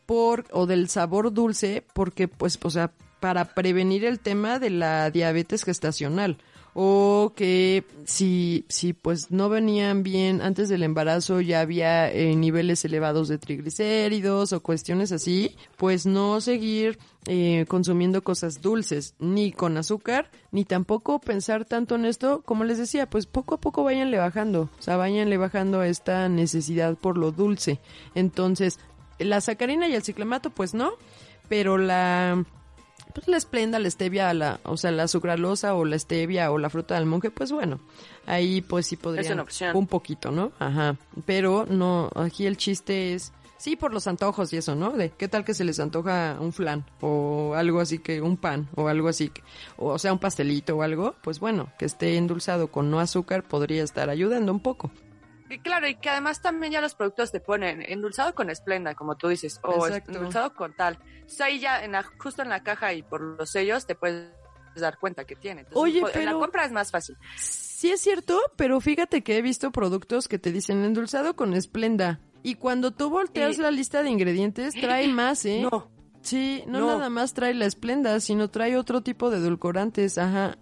[SPEAKER 3] por, o del sabor dulce, porque pues, o sea, para prevenir el tema de la diabetes gestacional. O que si, si pues no venían bien antes del embarazo, ya había eh, niveles elevados de triglicéridos o cuestiones así, pues no seguir eh, consumiendo cosas dulces, ni con azúcar, ni tampoco pensar tanto en esto, como les decía, pues poco a poco váyanle bajando, o sea, váyanle bajando esta necesidad por lo dulce. Entonces, la sacarina y el ciclamato, pues no, pero la pues la esplenda, la stevia, la, o sea, la sucralosa o la stevia o la fruta del monje, pues bueno, ahí pues sí podrían
[SPEAKER 2] una opción.
[SPEAKER 3] un poquito, ¿no? Ajá, pero no, aquí el chiste es sí por los antojos y eso, ¿no? De qué tal que se les antoja un flan o algo así que un pan o algo así, que, o, o sea, un pastelito o algo, pues bueno, que esté endulzado con no azúcar podría estar ayudando un poco.
[SPEAKER 2] Y claro, y que además también ya los productos te ponen endulzado con esplenda, como tú dices, o
[SPEAKER 3] Exacto.
[SPEAKER 2] endulzado con tal. Entonces ahí ya en la- justo en la caja y por los sellos te puedes dar cuenta que tiene. Entonces,
[SPEAKER 3] Oye,
[SPEAKER 2] en la compra es más fácil.
[SPEAKER 3] Sí es cierto, pero fíjate que he visto productos que te dicen endulzado con esplenda. Y cuando tú volteas la lista de ingredientes, trae más, ¿eh?
[SPEAKER 2] No.
[SPEAKER 3] Sí, no,
[SPEAKER 2] No.
[SPEAKER 3] nada más trae la esplenda, sino trae otro tipo de edulcorantes, ajá.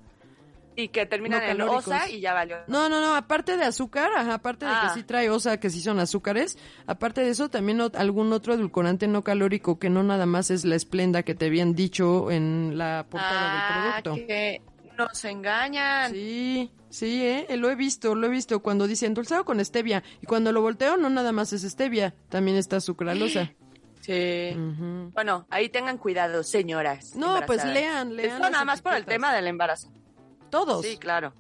[SPEAKER 2] Y que terminan
[SPEAKER 3] No
[SPEAKER 2] en osa y ya valió.
[SPEAKER 3] No, no, no, aparte de azúcar, ajá, aparte de
[SPEAKER 2] Ah.
[SPEAKER 3] que sí trae osa, que sí son azúcares, aparte de eso también algún otro edulcorante no calórico que no nada más es la esplenda que te habían dicho en la portada
[SPEAKER 2] ah,
[SPEAKER 3] del producto.
[SPEAKER 2] que nos engañan.
[SPEAKER 3] Sí, sí, eh, lo he visto, lo he visto cuando dice endulzado con stevia y cuando lo volteo no nada más es stevia, también está sucralosa.
[SPEAKER 2] Sí.
[SPEAKER 3] Ujú.
[SPEAKER 2] Bueno, ahí tengan cuidado, señoras.
[SPEAKER 3] No, pues lean, lean
[SPEAKER 2] Esto nada más por el tema del embarazo.
[SPEAKER 3] Todos.
[SPEAKER 2] Sí, claro.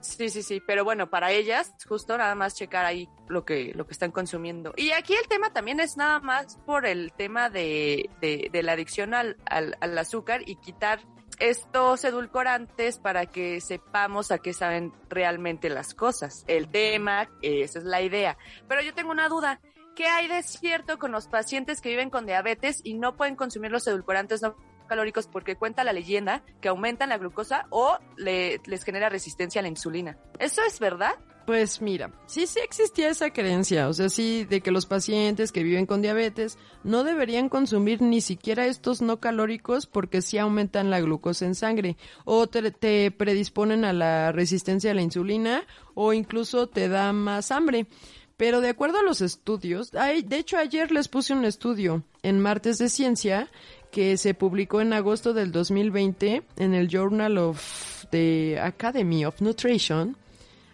[SPEAKER 2] Sí, sí, sí, pero bueno, para ellas, justo nada más checar ahí lo que, lo que están consumiendo. Y aquí el tema también es nada más por el tema de, de, de la adicción al, al, al azúcar y quitar estos edulcorantes para que sepamos a qué saben realmente las cosas. El tema, esa es la idea. Pero yo tengo una duda. ¿Qué hay de cierto con los pacientes que viven con diabetes y no pueden consumir los edulcorantes no calóricos porque cuenta la leyenda que aumentan la glucosa o le- les genera resistencia a la insulina? ¿Eso es verdad?
[SPEAKER 3] Pues mira, sí sí existía esa creencia, o sea, sí de que los pacientes que viven con diabetes no deberían consumir ni siquiera estos no calóricos porque sí aumentan la glucosa en sangre o te, predisponen a la resistencia a la insulina o incluso te da más hambre. Pero de acuerdo a los estudios, ay, de hecho ayer les puse un estudio en Martes de Ciencia que se publicó en agosto del 2020 en el Journal of the Academy of Nutrition.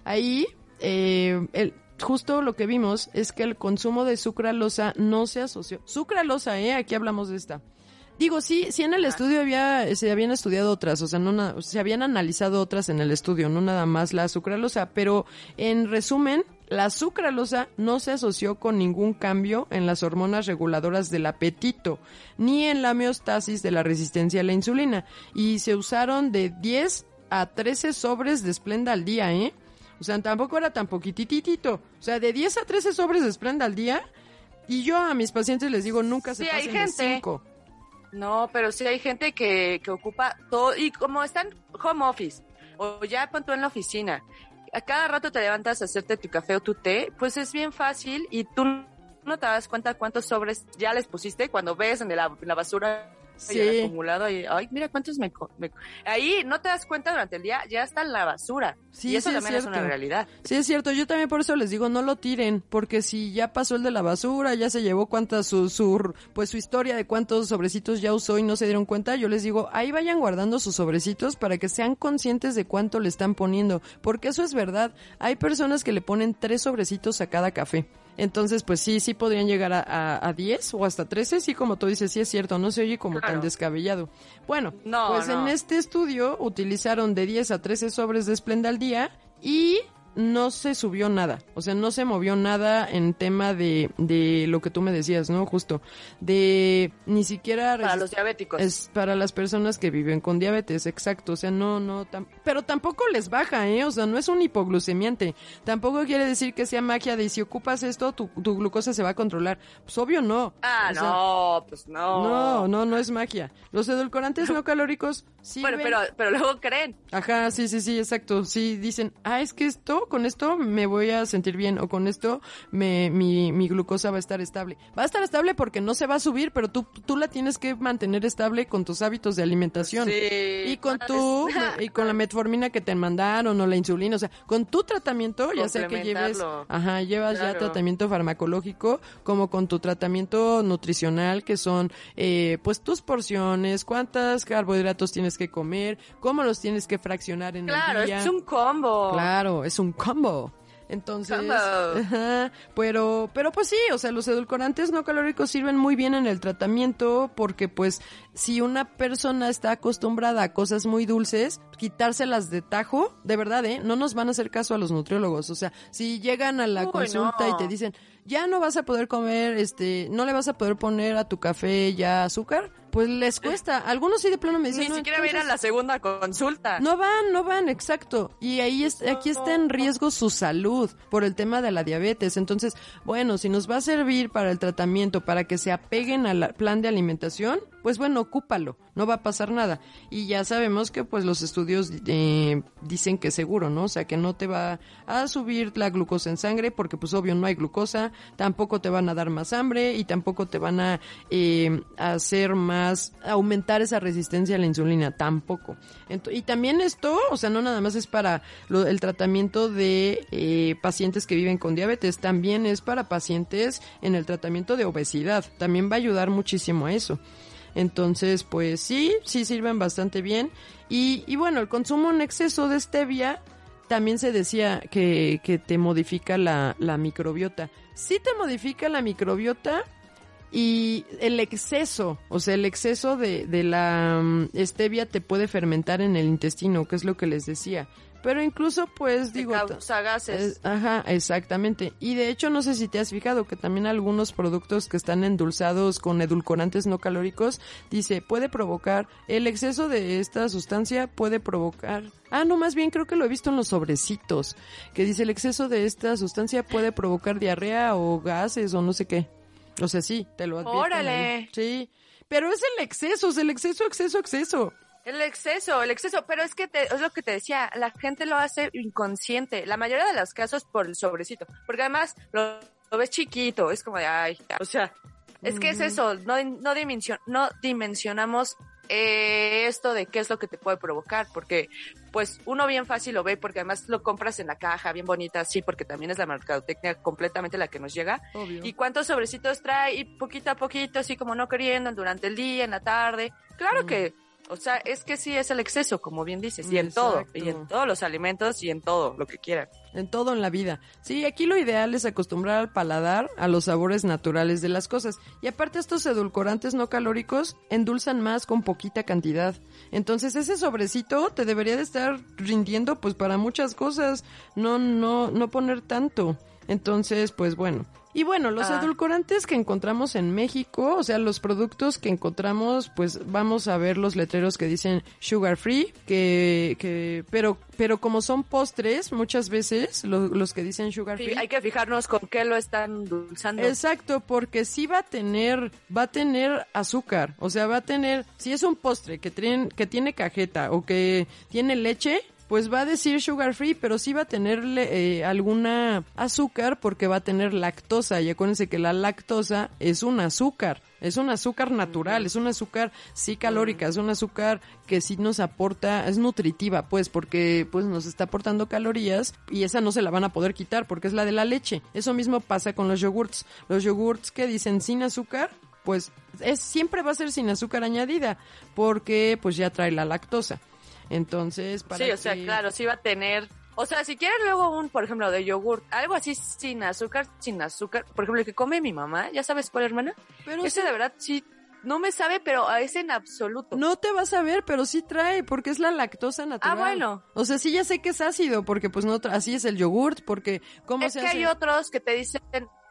[SPEAKER 3] Ahí, eh, el, justo lo que vimos es que el consumo de sucralosa no se asoció. Sucralosa, ¿eh? Aquí hablamos de esta. Digo, sí, sí en el estudio había, se habían estudiado otras, o sea, no, se habían analizado otras en el estudio, no nada más la sucralosa, pero en resumen, la sucralosa no se asoció con ningún cambio en las hormonas reguladoras del apetito, ni en la homeostasis de la resistencia a la insulina, y se usaron de 10 a 13 sobres de esplenda al día, ¿eh? O sea, tampoco era tan poquititito. O sea, de 10 a 13 sobres de esplenda al día, y yo a mis pacientes les digo, nunca se
[SPEAKER 2] Sí, hay
[SPEAKER 3] pasen de
[SPEAKER 2] gente.
[SPEAKER 3] 5.
[SPEAKER 2] No, pero sí hay gente que, que ocupa todo, y como están home office, o ya pon en la oficina, a cada rato te levantas a hacerte tu café o tu té, pues es bien fácil y tú no te das cuenta cuántos sobres ya les pusiste cuando ves en la, en la basura
[SPEAKER 3] Sí.
[SPEAKER 2] y acumulado y ay mira cuántos me, ahí no te das cuenta durante el día ya está en la basura
[SPEAKER 3] Sí,
[SPEAKER 2] y eso
[SPEAKER 3] sí, es
[SPEAKER 2] también es, una realidad
[SPEAKER 3] Sí, es cierto. Yo también por eso les digo, no lo tiren, porque si ya pasó el de la basura, ya se llevó cuántas su, su, pues su historia de cuántos sobrecitos ya usó y no se dieron cuenta, yo les digo, ahí vayan guardando sus sobrecitos para que sean conscientes de cuánto le están poniendo, porque eso es verdad. Hay personas que le ponen tres sobrecitos a cada café. Entonces, pues sí, sí podrían llegar a, a, a 10 o hasta 13, sí, como tú dices, sí es cierto, no se oye como tan descabellado. Bueno,
[SPEAKER 2] No,
[SPEAKER 3] pues
[SPEAKER 2] no.
[SPEAKER 3] en este estudio utilizaron de 10 a 13 sobres de Splenda al día y no se subió nada, o sea, no se movió nada en tema de, de lo que tú me decías, ¿no? Justo, de ni siquiera...
[SPEAKER 2] para los diabéticos
[SPEAKER 3] es para las personas que viven con diabetes, exacto. O sea, no, no, tam- pero tampoco les baja, ¿eh? O sea, no es un hipoglucemiante. Tampoco quiere decir que sea magia de si ocupas esto, tu, tu glucosa se va a controlar. Pues obvio no.
[SPEAKER 2] ah
[SPEAKER 3] O sea,
[SPEAKER 2] no pues no
[SPEAKER 3] No, no, no es magia. Los edulcorantes no calóricos sí.
[SPEAKER 2] bueno pero pero luego creen
[SPEAKER 3] Ajá, sí, sí, sí, exacto. Sí, dicen, ah, es que esto, con esto me voy a sentir bien, o con esto me, mi, mi glucosa va a estar estable. Va a estar estable porque no se va a subir, pero tú, tú la tienes que mantener estable con tus hábitos de alimentación.
[SPEAKER 2] Sí.
[SPEAKER 3] Y con tu, y con la metformina que te mandaron, o la insulina, o sea, con tu tratamiento, ya sea que lleves, ajá, llevas ya
[SPEAKER 2] Claro.
[SPEAKER 3] tratamiento farmacológico, como con tu tratamiento nutricional, que son, eh, pues tus porciones, cuántas carbohidratos tienes que comer, cómo los tienes que fraccionar en
[SPEAKER 2] claro
[SPEAKER 3] el día.
[SPEAKER 2] es un combo
[SPEAKER 3] Claro, es un combo. Entonces, ajá, pero, pero pues sí, o sea, los edulcorantes no calóricos sirven muy bien en el tratamiento porque pues si una persona está acostumbrada a cosas muy dulces, quitárselas de tajo, de verdad, ¿eh? No nos van a hacer caso a los nutriólogos. O sea, si llegan a la
[SPEAKER 2] Uy,
[SPEAKER 3] consulta
[SPEAKER 2] no.
[SPEAKER 3] y te dicen, ya no vas a poder comer, este, no le vas a poder poner a tu café ya azúcar, pues les cuesta. Algunos sí de plano me dicen,
[SPEAKER 2] ni
[SPEAKER 3] "No,
[SPEAKER 2] siquiera ver a
[SPEAKER 3] entonces-
[SPEAKER 2] la segunda consulta
[SPEAKER 3] no van, no van, exacto. Y ahí es, aquí está en riesgo su salud por el tema de la diabetes. Entonces, bueno, si nos va a servir para el tratamiento, para que se apeguen al plan de alimentación, pues bueno, ocúpalo, no va a pasar nada. Y ya sabemos que pues los estudios eh, dicen que seguro, ¿no? O sea, que no te va a subir la glucosa en sangre, porque pues obvio no hay glucosa, tampoco te van a dar más hambre y tampoco te van a eh, hacer más, aumentar esa resistencia a la insulina, tampoco. Y también esto, o sea, no nada más es para lo- el tratamiento de eh, pacientes que viven con diabetes, también es para pacientes en el tratamiento de obesidad, también va a ayudar muchísimo a eso. Entonces, pues sí, sí sirven bastante bien. Y, y bueno, el consumo en exceso de stevia también se decía que, que te modifica la, la microbiota. Sí te modifica la microbiota y el exceso, o sea, el exceso de, de la mm, stevia te puede fermentar en el intestino, que es lo que les decía. Pero incluso, pues, digo...
[SPEAKER 2] causa gases
[SPEAKER 3] es- ajá, exactamente. Y de hecho, no sé si te has fijado que también algunos productos que están endulzados con edulcorantes no calóricos, dice, puede provocar, el exceso de esta sustancia puede provocar, ah, no, más bien creo que lo he visto en los sobrecitos, que dice el exceso de esta sustancia puede provocar diarrea o gases o no sé qué. O sea, sí, te lo advierten
[SPEAKER 2] Órale.
[SPEAKER 3] ahí. Sí, pero es el exceso, es el exceso, exceso, exceso.
[SPEAKER 2] El exceso, el exceso, pero es que te- es lo que te decía, la gente lo hace inconsciente, la mayoría de los casos por el sobrecito, porque además lo, lo ves chiquito, es como de, ay, o sea, es que es eso, no, no, dimension, no dimensionamos eh, esto de qué es lo que te puede provocar, porque pues uno bien fácil lo ve, porque además lo compras en la caja, bien bonita, sí, porque también es la mercadotecnia completamente la que nos llega,
[SPEAKER 3] Obvio.
[SPEAKER 2] y cuántos sobrecitos trae y poquito a poquito, así como no queriendo durante el día, en la tarde. Claro
[SPEAKER 3] Mm.
[SPEAKER 2] que, o sea, es que sí es el exceso, como bien dices, y en todo,
[SPEAKER 3] Exacto.
[SPEAKER 2] y en todos los alimentos y en todo, lo que quieran.
[SPEAKER 3] En todo en la vida. Sí, aquí lo ideal es acostumbrar al paladar a los sabores naturales de las cosas. Y aparte estos edulcorantes no calóricos endulzan más con poquita cantidad. Entonces ese sobrecito te debería de estar rindiendo pues para muchas cosas. No, no, no poner tanto. Entonces, pues bueno. Y bueno, los
[SPEAKER 2] Ah.
[SPEAKER 3] edulcorantes que encontramos en México, o sea, los productos que encontramos, pues vamos a ver los letreros que dicen sugar free, que, que, pero, pero como son postres, muchas veces, lo- los que dicen sugar
[SPEAKER 2] Sí,
[SPEAKER 3] free.
[SPEAKER 2] hay que fijarnos con qué lo están endulzando.
[SPEAKER 3] Exacto, porque sí va a tener, va a tener azúcar, o sea, va a tener, si es un postre que tiene, que tiene cajeta o que tiene leche, pues va a decir sugar free, pero sí va a tenerle eh, alguna azúcar porque va a tener lactosa. Y acuérdense que la lactosa es un azúcar. Es un azúcar natural, es un azúcar sí calórica, es un azúcar que sí nos aporta, es nutritiva, pues, porque pues nos está aportando calorías y esa no se la van a poder quitar porque es la de la leche. Eso mismo pasa con los yogurts. Los yogurts que dicen sin azúcar, pues es siempre va a ser sin azúcar añadida porque pues ya trae la lactosa. Entonces, para
[SPEAKER 2] Sí, o sea, claro, sí va a tener o sea, si quieren luego un, por ejemplo, de yogur, algo así sin azúcar, sin azúcar, por ejemplo, el que come mi mamá, ¿ya sabes cuál, hermana?
[SPEAKER 3] Pero
[SPEAKER 2] Ese de verdad sí, no me sabe, pero es en absoluto.
[SPEAKER 3] No te vas a ver, pero sí trae, porque es la lactosa natural.
[SPEAKER 2] Ah, bueno.
[SPEAKER 3] O sea, sí ya sé que es ácido, porque pues no, así es el yogurt, porque ¿cómo
[SPEAKER 2] es
[SPEAKER 3] se
[SPEAKER 2] que
[SPEAKER 3] hace?
[SPEAKER 2] hay otros que te dicen,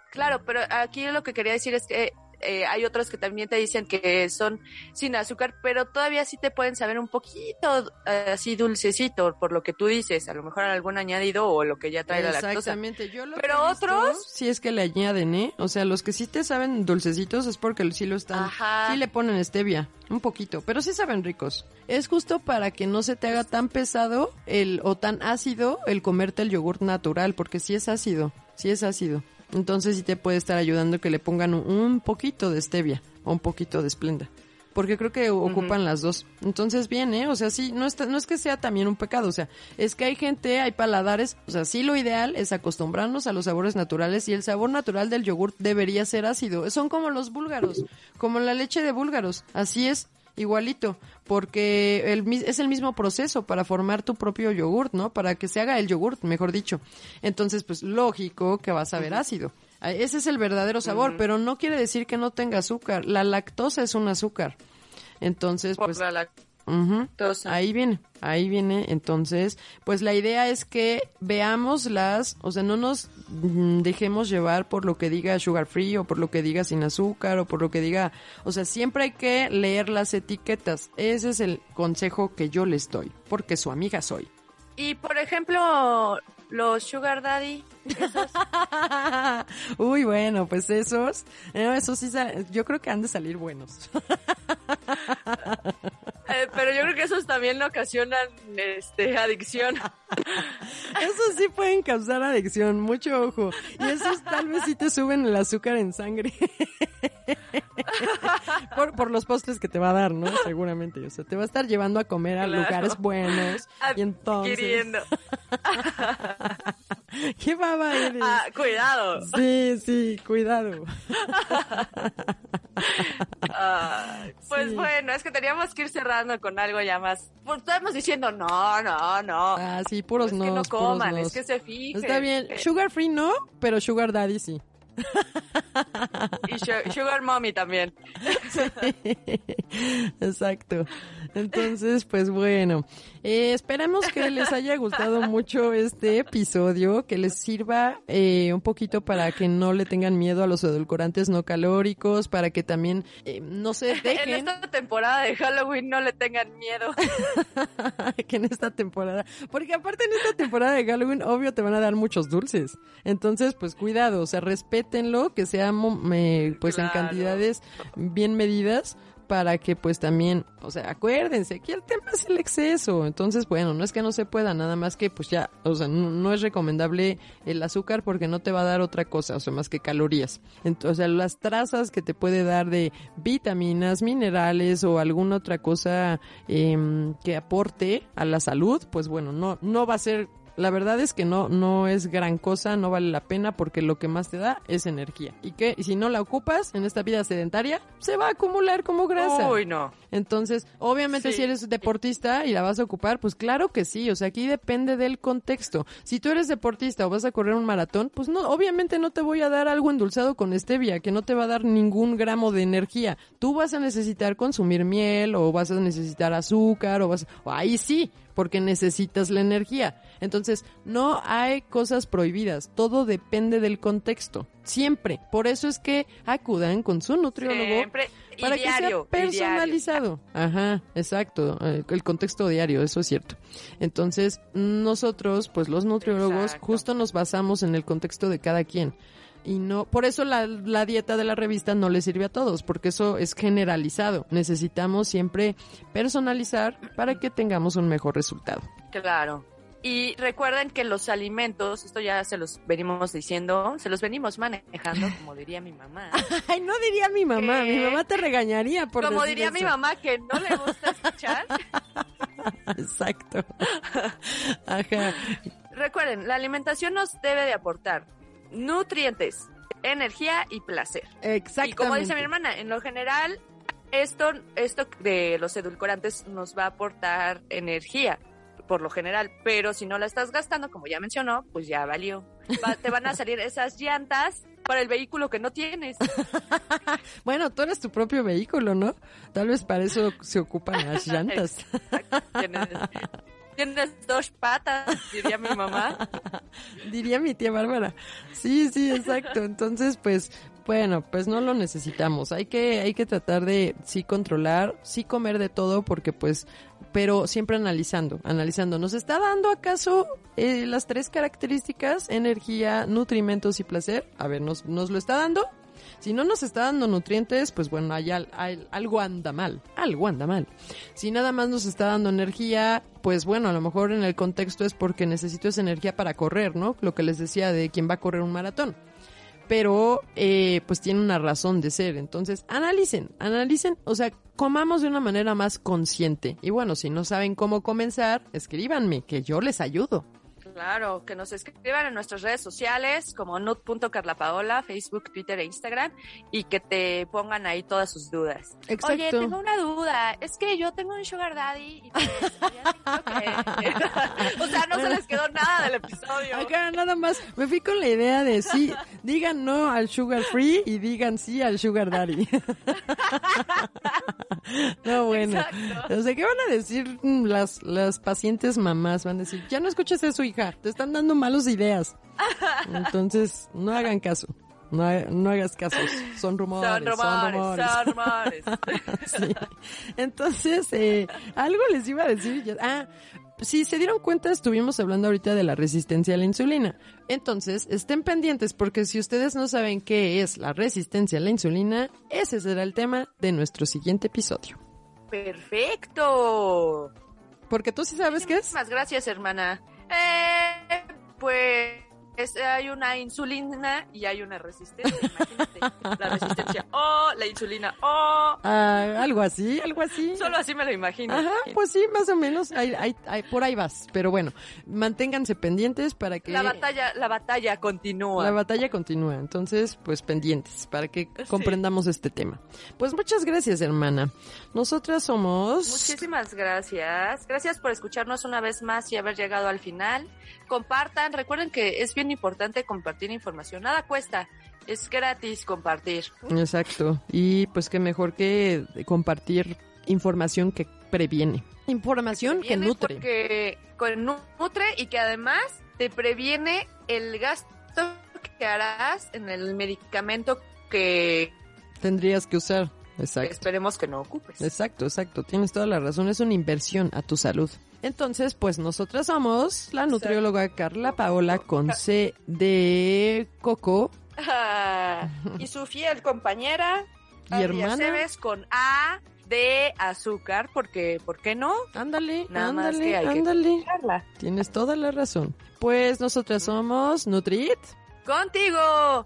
[SPEAKER 2] claro, pero aquí lo que quería decir es que eh, hay otros que también te dicen que son sin azúcar, pero todavía sí te pueden saber un poquito eh, así dulcecito, por lo que tú dices, a lo mejor algún añadido o lo que ya trae la lactosa.
[SPEAKER 3] Exactamente, yo lo
[SPEAKER 2] Pero
[SPEAKER 3] que he visto,
[SPEAKER 2] otros-
[SPEAKER 3] sí es que le añaden, ¿eh? O sea, los que sí te saben dulcecitos es porque sí lo están,
[SPEAKER 2] Ajá.
[SPEAKER 3] sí le ponen stevia, un poquito, pero sí saben ricos. Es justo para que no se te haga tan pesado el o tan ácido el comerte el yogurt natural, porque sí es ácido, sí es ácido. Entonces sí te puede estar ayudando que le pongan un, poquito de stevia o un poquito de esplenda. Porque creo que ocupan las dos. Entonces bien, ¿eh? O sea, sí, no, está, no es que sea también un pecado. O sea, es que hay gente, hay paladares. O sea, sí lo ideal es acostumbrarnos a los sabores naturales y el sabor natural del yogur debería ser ácido. Son como los búlgaros, como la leche de búlgaros. Así es, igualito. Porque el, es el mismo proceso para formar tu propio yogurt, ¿no? Para que se haga el yogurt, mejor dicho. Entonces, pues lógico que va a saber ácido. Ah, Ese es el verdadero sabor, pero no quiere decir que no tenga azúcar. La lactosa es un azúcar. Entonces,
[SPEAKER 2] Por
[SPEAKER 3] pues
[SPEAKER 2] la
[SPEAKER 3] Ahí viene, ahí viene. Entonces, pues la idea es que veamos las, o sea, no nos mm, dejemos llevar por lo que diga sugar free o por lo que diga sin azúcar o por lo que diga, o sea, siempre hay que leer las etiquetas. Ese es el consejo que yo les doy, porque su amiga soy.
[SPEAKER 2] Y por ejemplo, los sugar daddy, esos,
[SPEAKER 3] Uy, bueno, pues esos, eh, esos sí, yo creo que han de salir buenos.
[SPEAKER 2] eh, pero yo creo que esos también ocasionan este adicción.
[SPEAKER 3] Esos sí pueden causar adicción, mucho ojo. Y esos tal vez sí te suben el azúcar en sangre. por, por los postres que te va a dar, ¿no? Seguramente. O sea, te va a estar llevando a comer a
[SPEAKER 2] Claro.
[SPEAKER 3] lugares buenos. Y entonces... ¿Qué baba eres?
[SPEAKER 2] Ah, cuidado.
[SPEAKER 3] Sí, sí, cuidado.
[SPEAKER 2] Pues
[SPEAKER 3] Sí.
[SPEAKER 2] bueno, es que teníamos que ir cerrando con algo ya más. Pues estamos diciendo no, no, no.
[SPEAKER 3] Ah, sí, puros
[SPEAKER 2] es que
[SPEAKER 3] nos,
[SPEAKER 2] no coman,
[SPEAKER 3] nos.
[SPEAKER 2] es que se fijen.
[SPEAKER 3] Está bien.
[SPEAKER 2] Eh,
[SPEAKER 3] Sugar free no, pero sugar daddy sí.
[SPEAKER 2] Y su- Sugar Mommy también.
[SPEAKER 3] Exacto. Entonces, pues bueno, eh, esperamos que les haya gustado mucho este episodio, que les sirva eh, un poquito para que no le tengan miedo a los edulcorantes no calóricos, para que también eh, no se
[SPEAKER 2] En
[SPEAKER 3] dejen
[SPEAKER 2] esta temporada de Halloween no le tengan miedo.
[SPEAKER 3] que en esta temporada, porque aparte en esta temporada de Halloween, obvio te van a dar muchos dulces. Entonces, pues cuidado, o sea, respétenlo, que sea eh, pues en cantidades bien medidas para que pues también, o sea, acuérdense que el tema es el exceso. Entonces, bueno, no es que no se pueda, nada más que pues ya, o sea, no, no es recomendable el azúcar porque no te va a dar otra cosa, o sea, más que calorías. Entonces, o sea, las trazas que te puede dar de vitaminas, minerales o alguna otra cosa em, que aporte a la salud, pues bueno, no, no va a ser la verdad es que no, no es gran cosa, no vale la pena porque lo que más te da es energía. Y que y si no la ocupas en esta vida sedentaria, se va a acumular como grasa.
[SPEAKER 2] Uy, no.
[SPEAKER 3] Entonces, obviamente
[SPEAKER 2] Sí.
[SPEAKER 3] si eres deportista y la vas a ocupar, pues claro que sí, o sea, aquí depende del contexto. Si tú eres deportista o vas a correr un maratón, pues no, obviamente no te voy a dar algo endulzado con stevia, que no te va a dar ningún gramo de energía. Tú vas a necesitar consumir miel o vas a necesitar azúcar o vas, ahí sí, porque necesitas la energía. Entonces, no hay cosas prohibidas, todo depende del contexto. Siempre. Por eso es que acudan con su nutriólogo
[SPEAKER 2] Siempre. Y
[SPEAKER 3] para
[SPEAKER 2] diario,
[SPEAKER 3] que sea
[SPEAKER 2] y
[SPEAKER 3] personalizado. Ajá, exacto, eh, el contexto diario, eso es cierto. Entonces, nosotros, pues los nutriólogos,
[SPEAKER 2] Exacto.
[SPEAKER 3] justo nos basamos en el contexto de cada quien. y no, por eso la, la dieta de la revista no le sirve a todos, porque eso es generalizado. Necesitamos siempre personalizar para que tengamos un mejor resultado.
[SPEAKER 2] Claro. Y recuerden que los alimentos, esto ya se los venimos diciendo, se los venimos manejando, como diría mi mamá.
[SPEAKER 3] Ay, no diría mi mamá, mi mamá te regañaría por
[SPEAKER 2] Como
[SPEAKER 3] decir
[SPEAKER 2] diría mi mamá que no le gusta escuchar.
[SPEAKER 3] Exacto. Ajá.
[SPEAKER 2] Recuerden, la alimentación nos debe de aportar nutrientes, energía y placer.
[SPEAKER 3] Exactamente.
[SPEAKER 2] Y como dice mi hermana, en lo general, esto, esto de los edulcorantes nos va a aportar energía, por lo general, pero si no la estás gastando, como ya mencionó, pues ya valió. Va- te van a salir esas llantas para el vehículo que no tienes.
[SPEAKER 3] Bueno, tú eres tu propio vehículo, ¿no? Tal vez para eso se ocupan las llantas.
[SPEAKER 2] Tienes, tienes dos patas, diría mi mamá.
[SPEAKER 3] Diría mi tía Bárbara. Sí, sí, exacto. Entonces, pues, bueno, pues no lo necesitamos. Hay que, hay que tratar de sí controlar, sí comer de todo, porque pues, pero siempre analizando, analizando. ¿Nos está dando acaso eh, las tres características, energía, nutrimentos y placer? A ver, ¿nos, nos lo está dando? Si no nos está dando nutrientes, pues bueno, hay, hay- algo anda mal, algo anda mal. Si nada más nos está dando energía, pues bueno, a lo mejor en el contexto es porque necesito esa energía para correr, ¿no? Lo que les decía de quién va a correr un maratón. Pero, eh, pues tiene una razón de ser. Entonces, analicen, analicen, o sea, comamos de una manera más consciente. Y bueno, si no saben cómo comenzar, escríbanme, que yo les ayudo.
[SPEAKER 2] Claro, que nos escriban en nuestras redes sociales como nut.carlapaola, Facebook, Twitter e Instagram y que te pongan ahí todas sus dudas.
[SPEAKER 3] Exacto.
[SPEAKER 2] Oye, tengo una duda. Es que yo tengo un sugar daddy y pues, que... o sea, no se les quedó nada del episodio.
[SPEAKER 3] Acá nada más, me fui con la idea de sí, digan no al sugar free y digan sí al sugar daddy. no, bueno.
[SPEAKER 2] Exacto.
[SPEAKER 3] O sea, ¿qué van a decir las, las pacientes mamás? Van a decir, ya no escuches eso, hija, te están dando malas ideas. Entonces, no hagan caso. No, no hagas caso. Son rumores.
[SPEAKER 2] Son rumores, son rumores.
[SPEAKER 3] Sí. Entonces, eh, algo les iba a decir. Ah, si se dieron cuenta, estuvimos hablando ahorita de la resistencia a la insulina. Entonces, estén pendientes porque si ustedes no saben qué es la resistencia a la insulina, ese será el tema de nuestro siguiente episodio.
[SPEAKER 2] Perfecto.
[SPEAKER 3] Porque tú sí sabes qué es.
[SPEAKER 2] Muchísimas gracias, hermana. Eh, pues es- hay una insulina y hay una resistencia. Imagínate. La resistencia O, la insulina O.
[SPEAKER 3] Ah, algo así, algo así.
[SPEAKER 2] Solo así me lo imagino.
[SPEAKER 3] Ajá, pues sí, más o menos. Ahí- por ahí vas. Pero bueno, manténganse pendientes para que
[SPEAKER 2] La batalla, la batalla continúa.
[SPEAKER 3] La batalla continúa, entonces, pues pendientes para que comprendamos este tema. Pues muchas gracias, hermana. Nosotras somos...
[SPEAKER 2] Muchísimas gracias. Gracias por escucharnos una vez más y haber llegado al final. Compartan, recuerden que es bien importante compartir información. Nada cuesta, es gratis compartir.
[SPEAKER 3] Exacto. Y pues qué mejor que compartir información que previene. Información que
[SPEAKER 2] Viene
[SPEAKER 3] nutre.
[SPEAKER 2] Porque con- nutre y que además te previene el gasto que harás en el medicamento que
[SPEAKER 3] Tendrías que usar. Exacto.
[SPEAKER 2] esperemos que no ocupes.
[SPEAKER 3] Exacto, exacto. Tienes toda la razón. Es una inversión a tu salud. Entonces, pues nosotras somos la nutrióloga Carla Paola con C de Coco
[SPEAKER 2] Ah, y su fiel compañera
[SPEAKER 3] y hermana.
[SPEAKER 2] Cebes con A de azúcar, porque ¿por qué no?
[SPEAKER 3] Ándale,
[SPEAKER 2] Nada más
[SPEAKER 3] ándale,
[SPEAKER 2] que que
[SPEAKER 3] ándale.
[SPEAKER 2] Carla.
[SPEAKER 3] Tienes toda la razón. Pues nosotras somos Nutrit.
[SPEAKER 2] Contigo.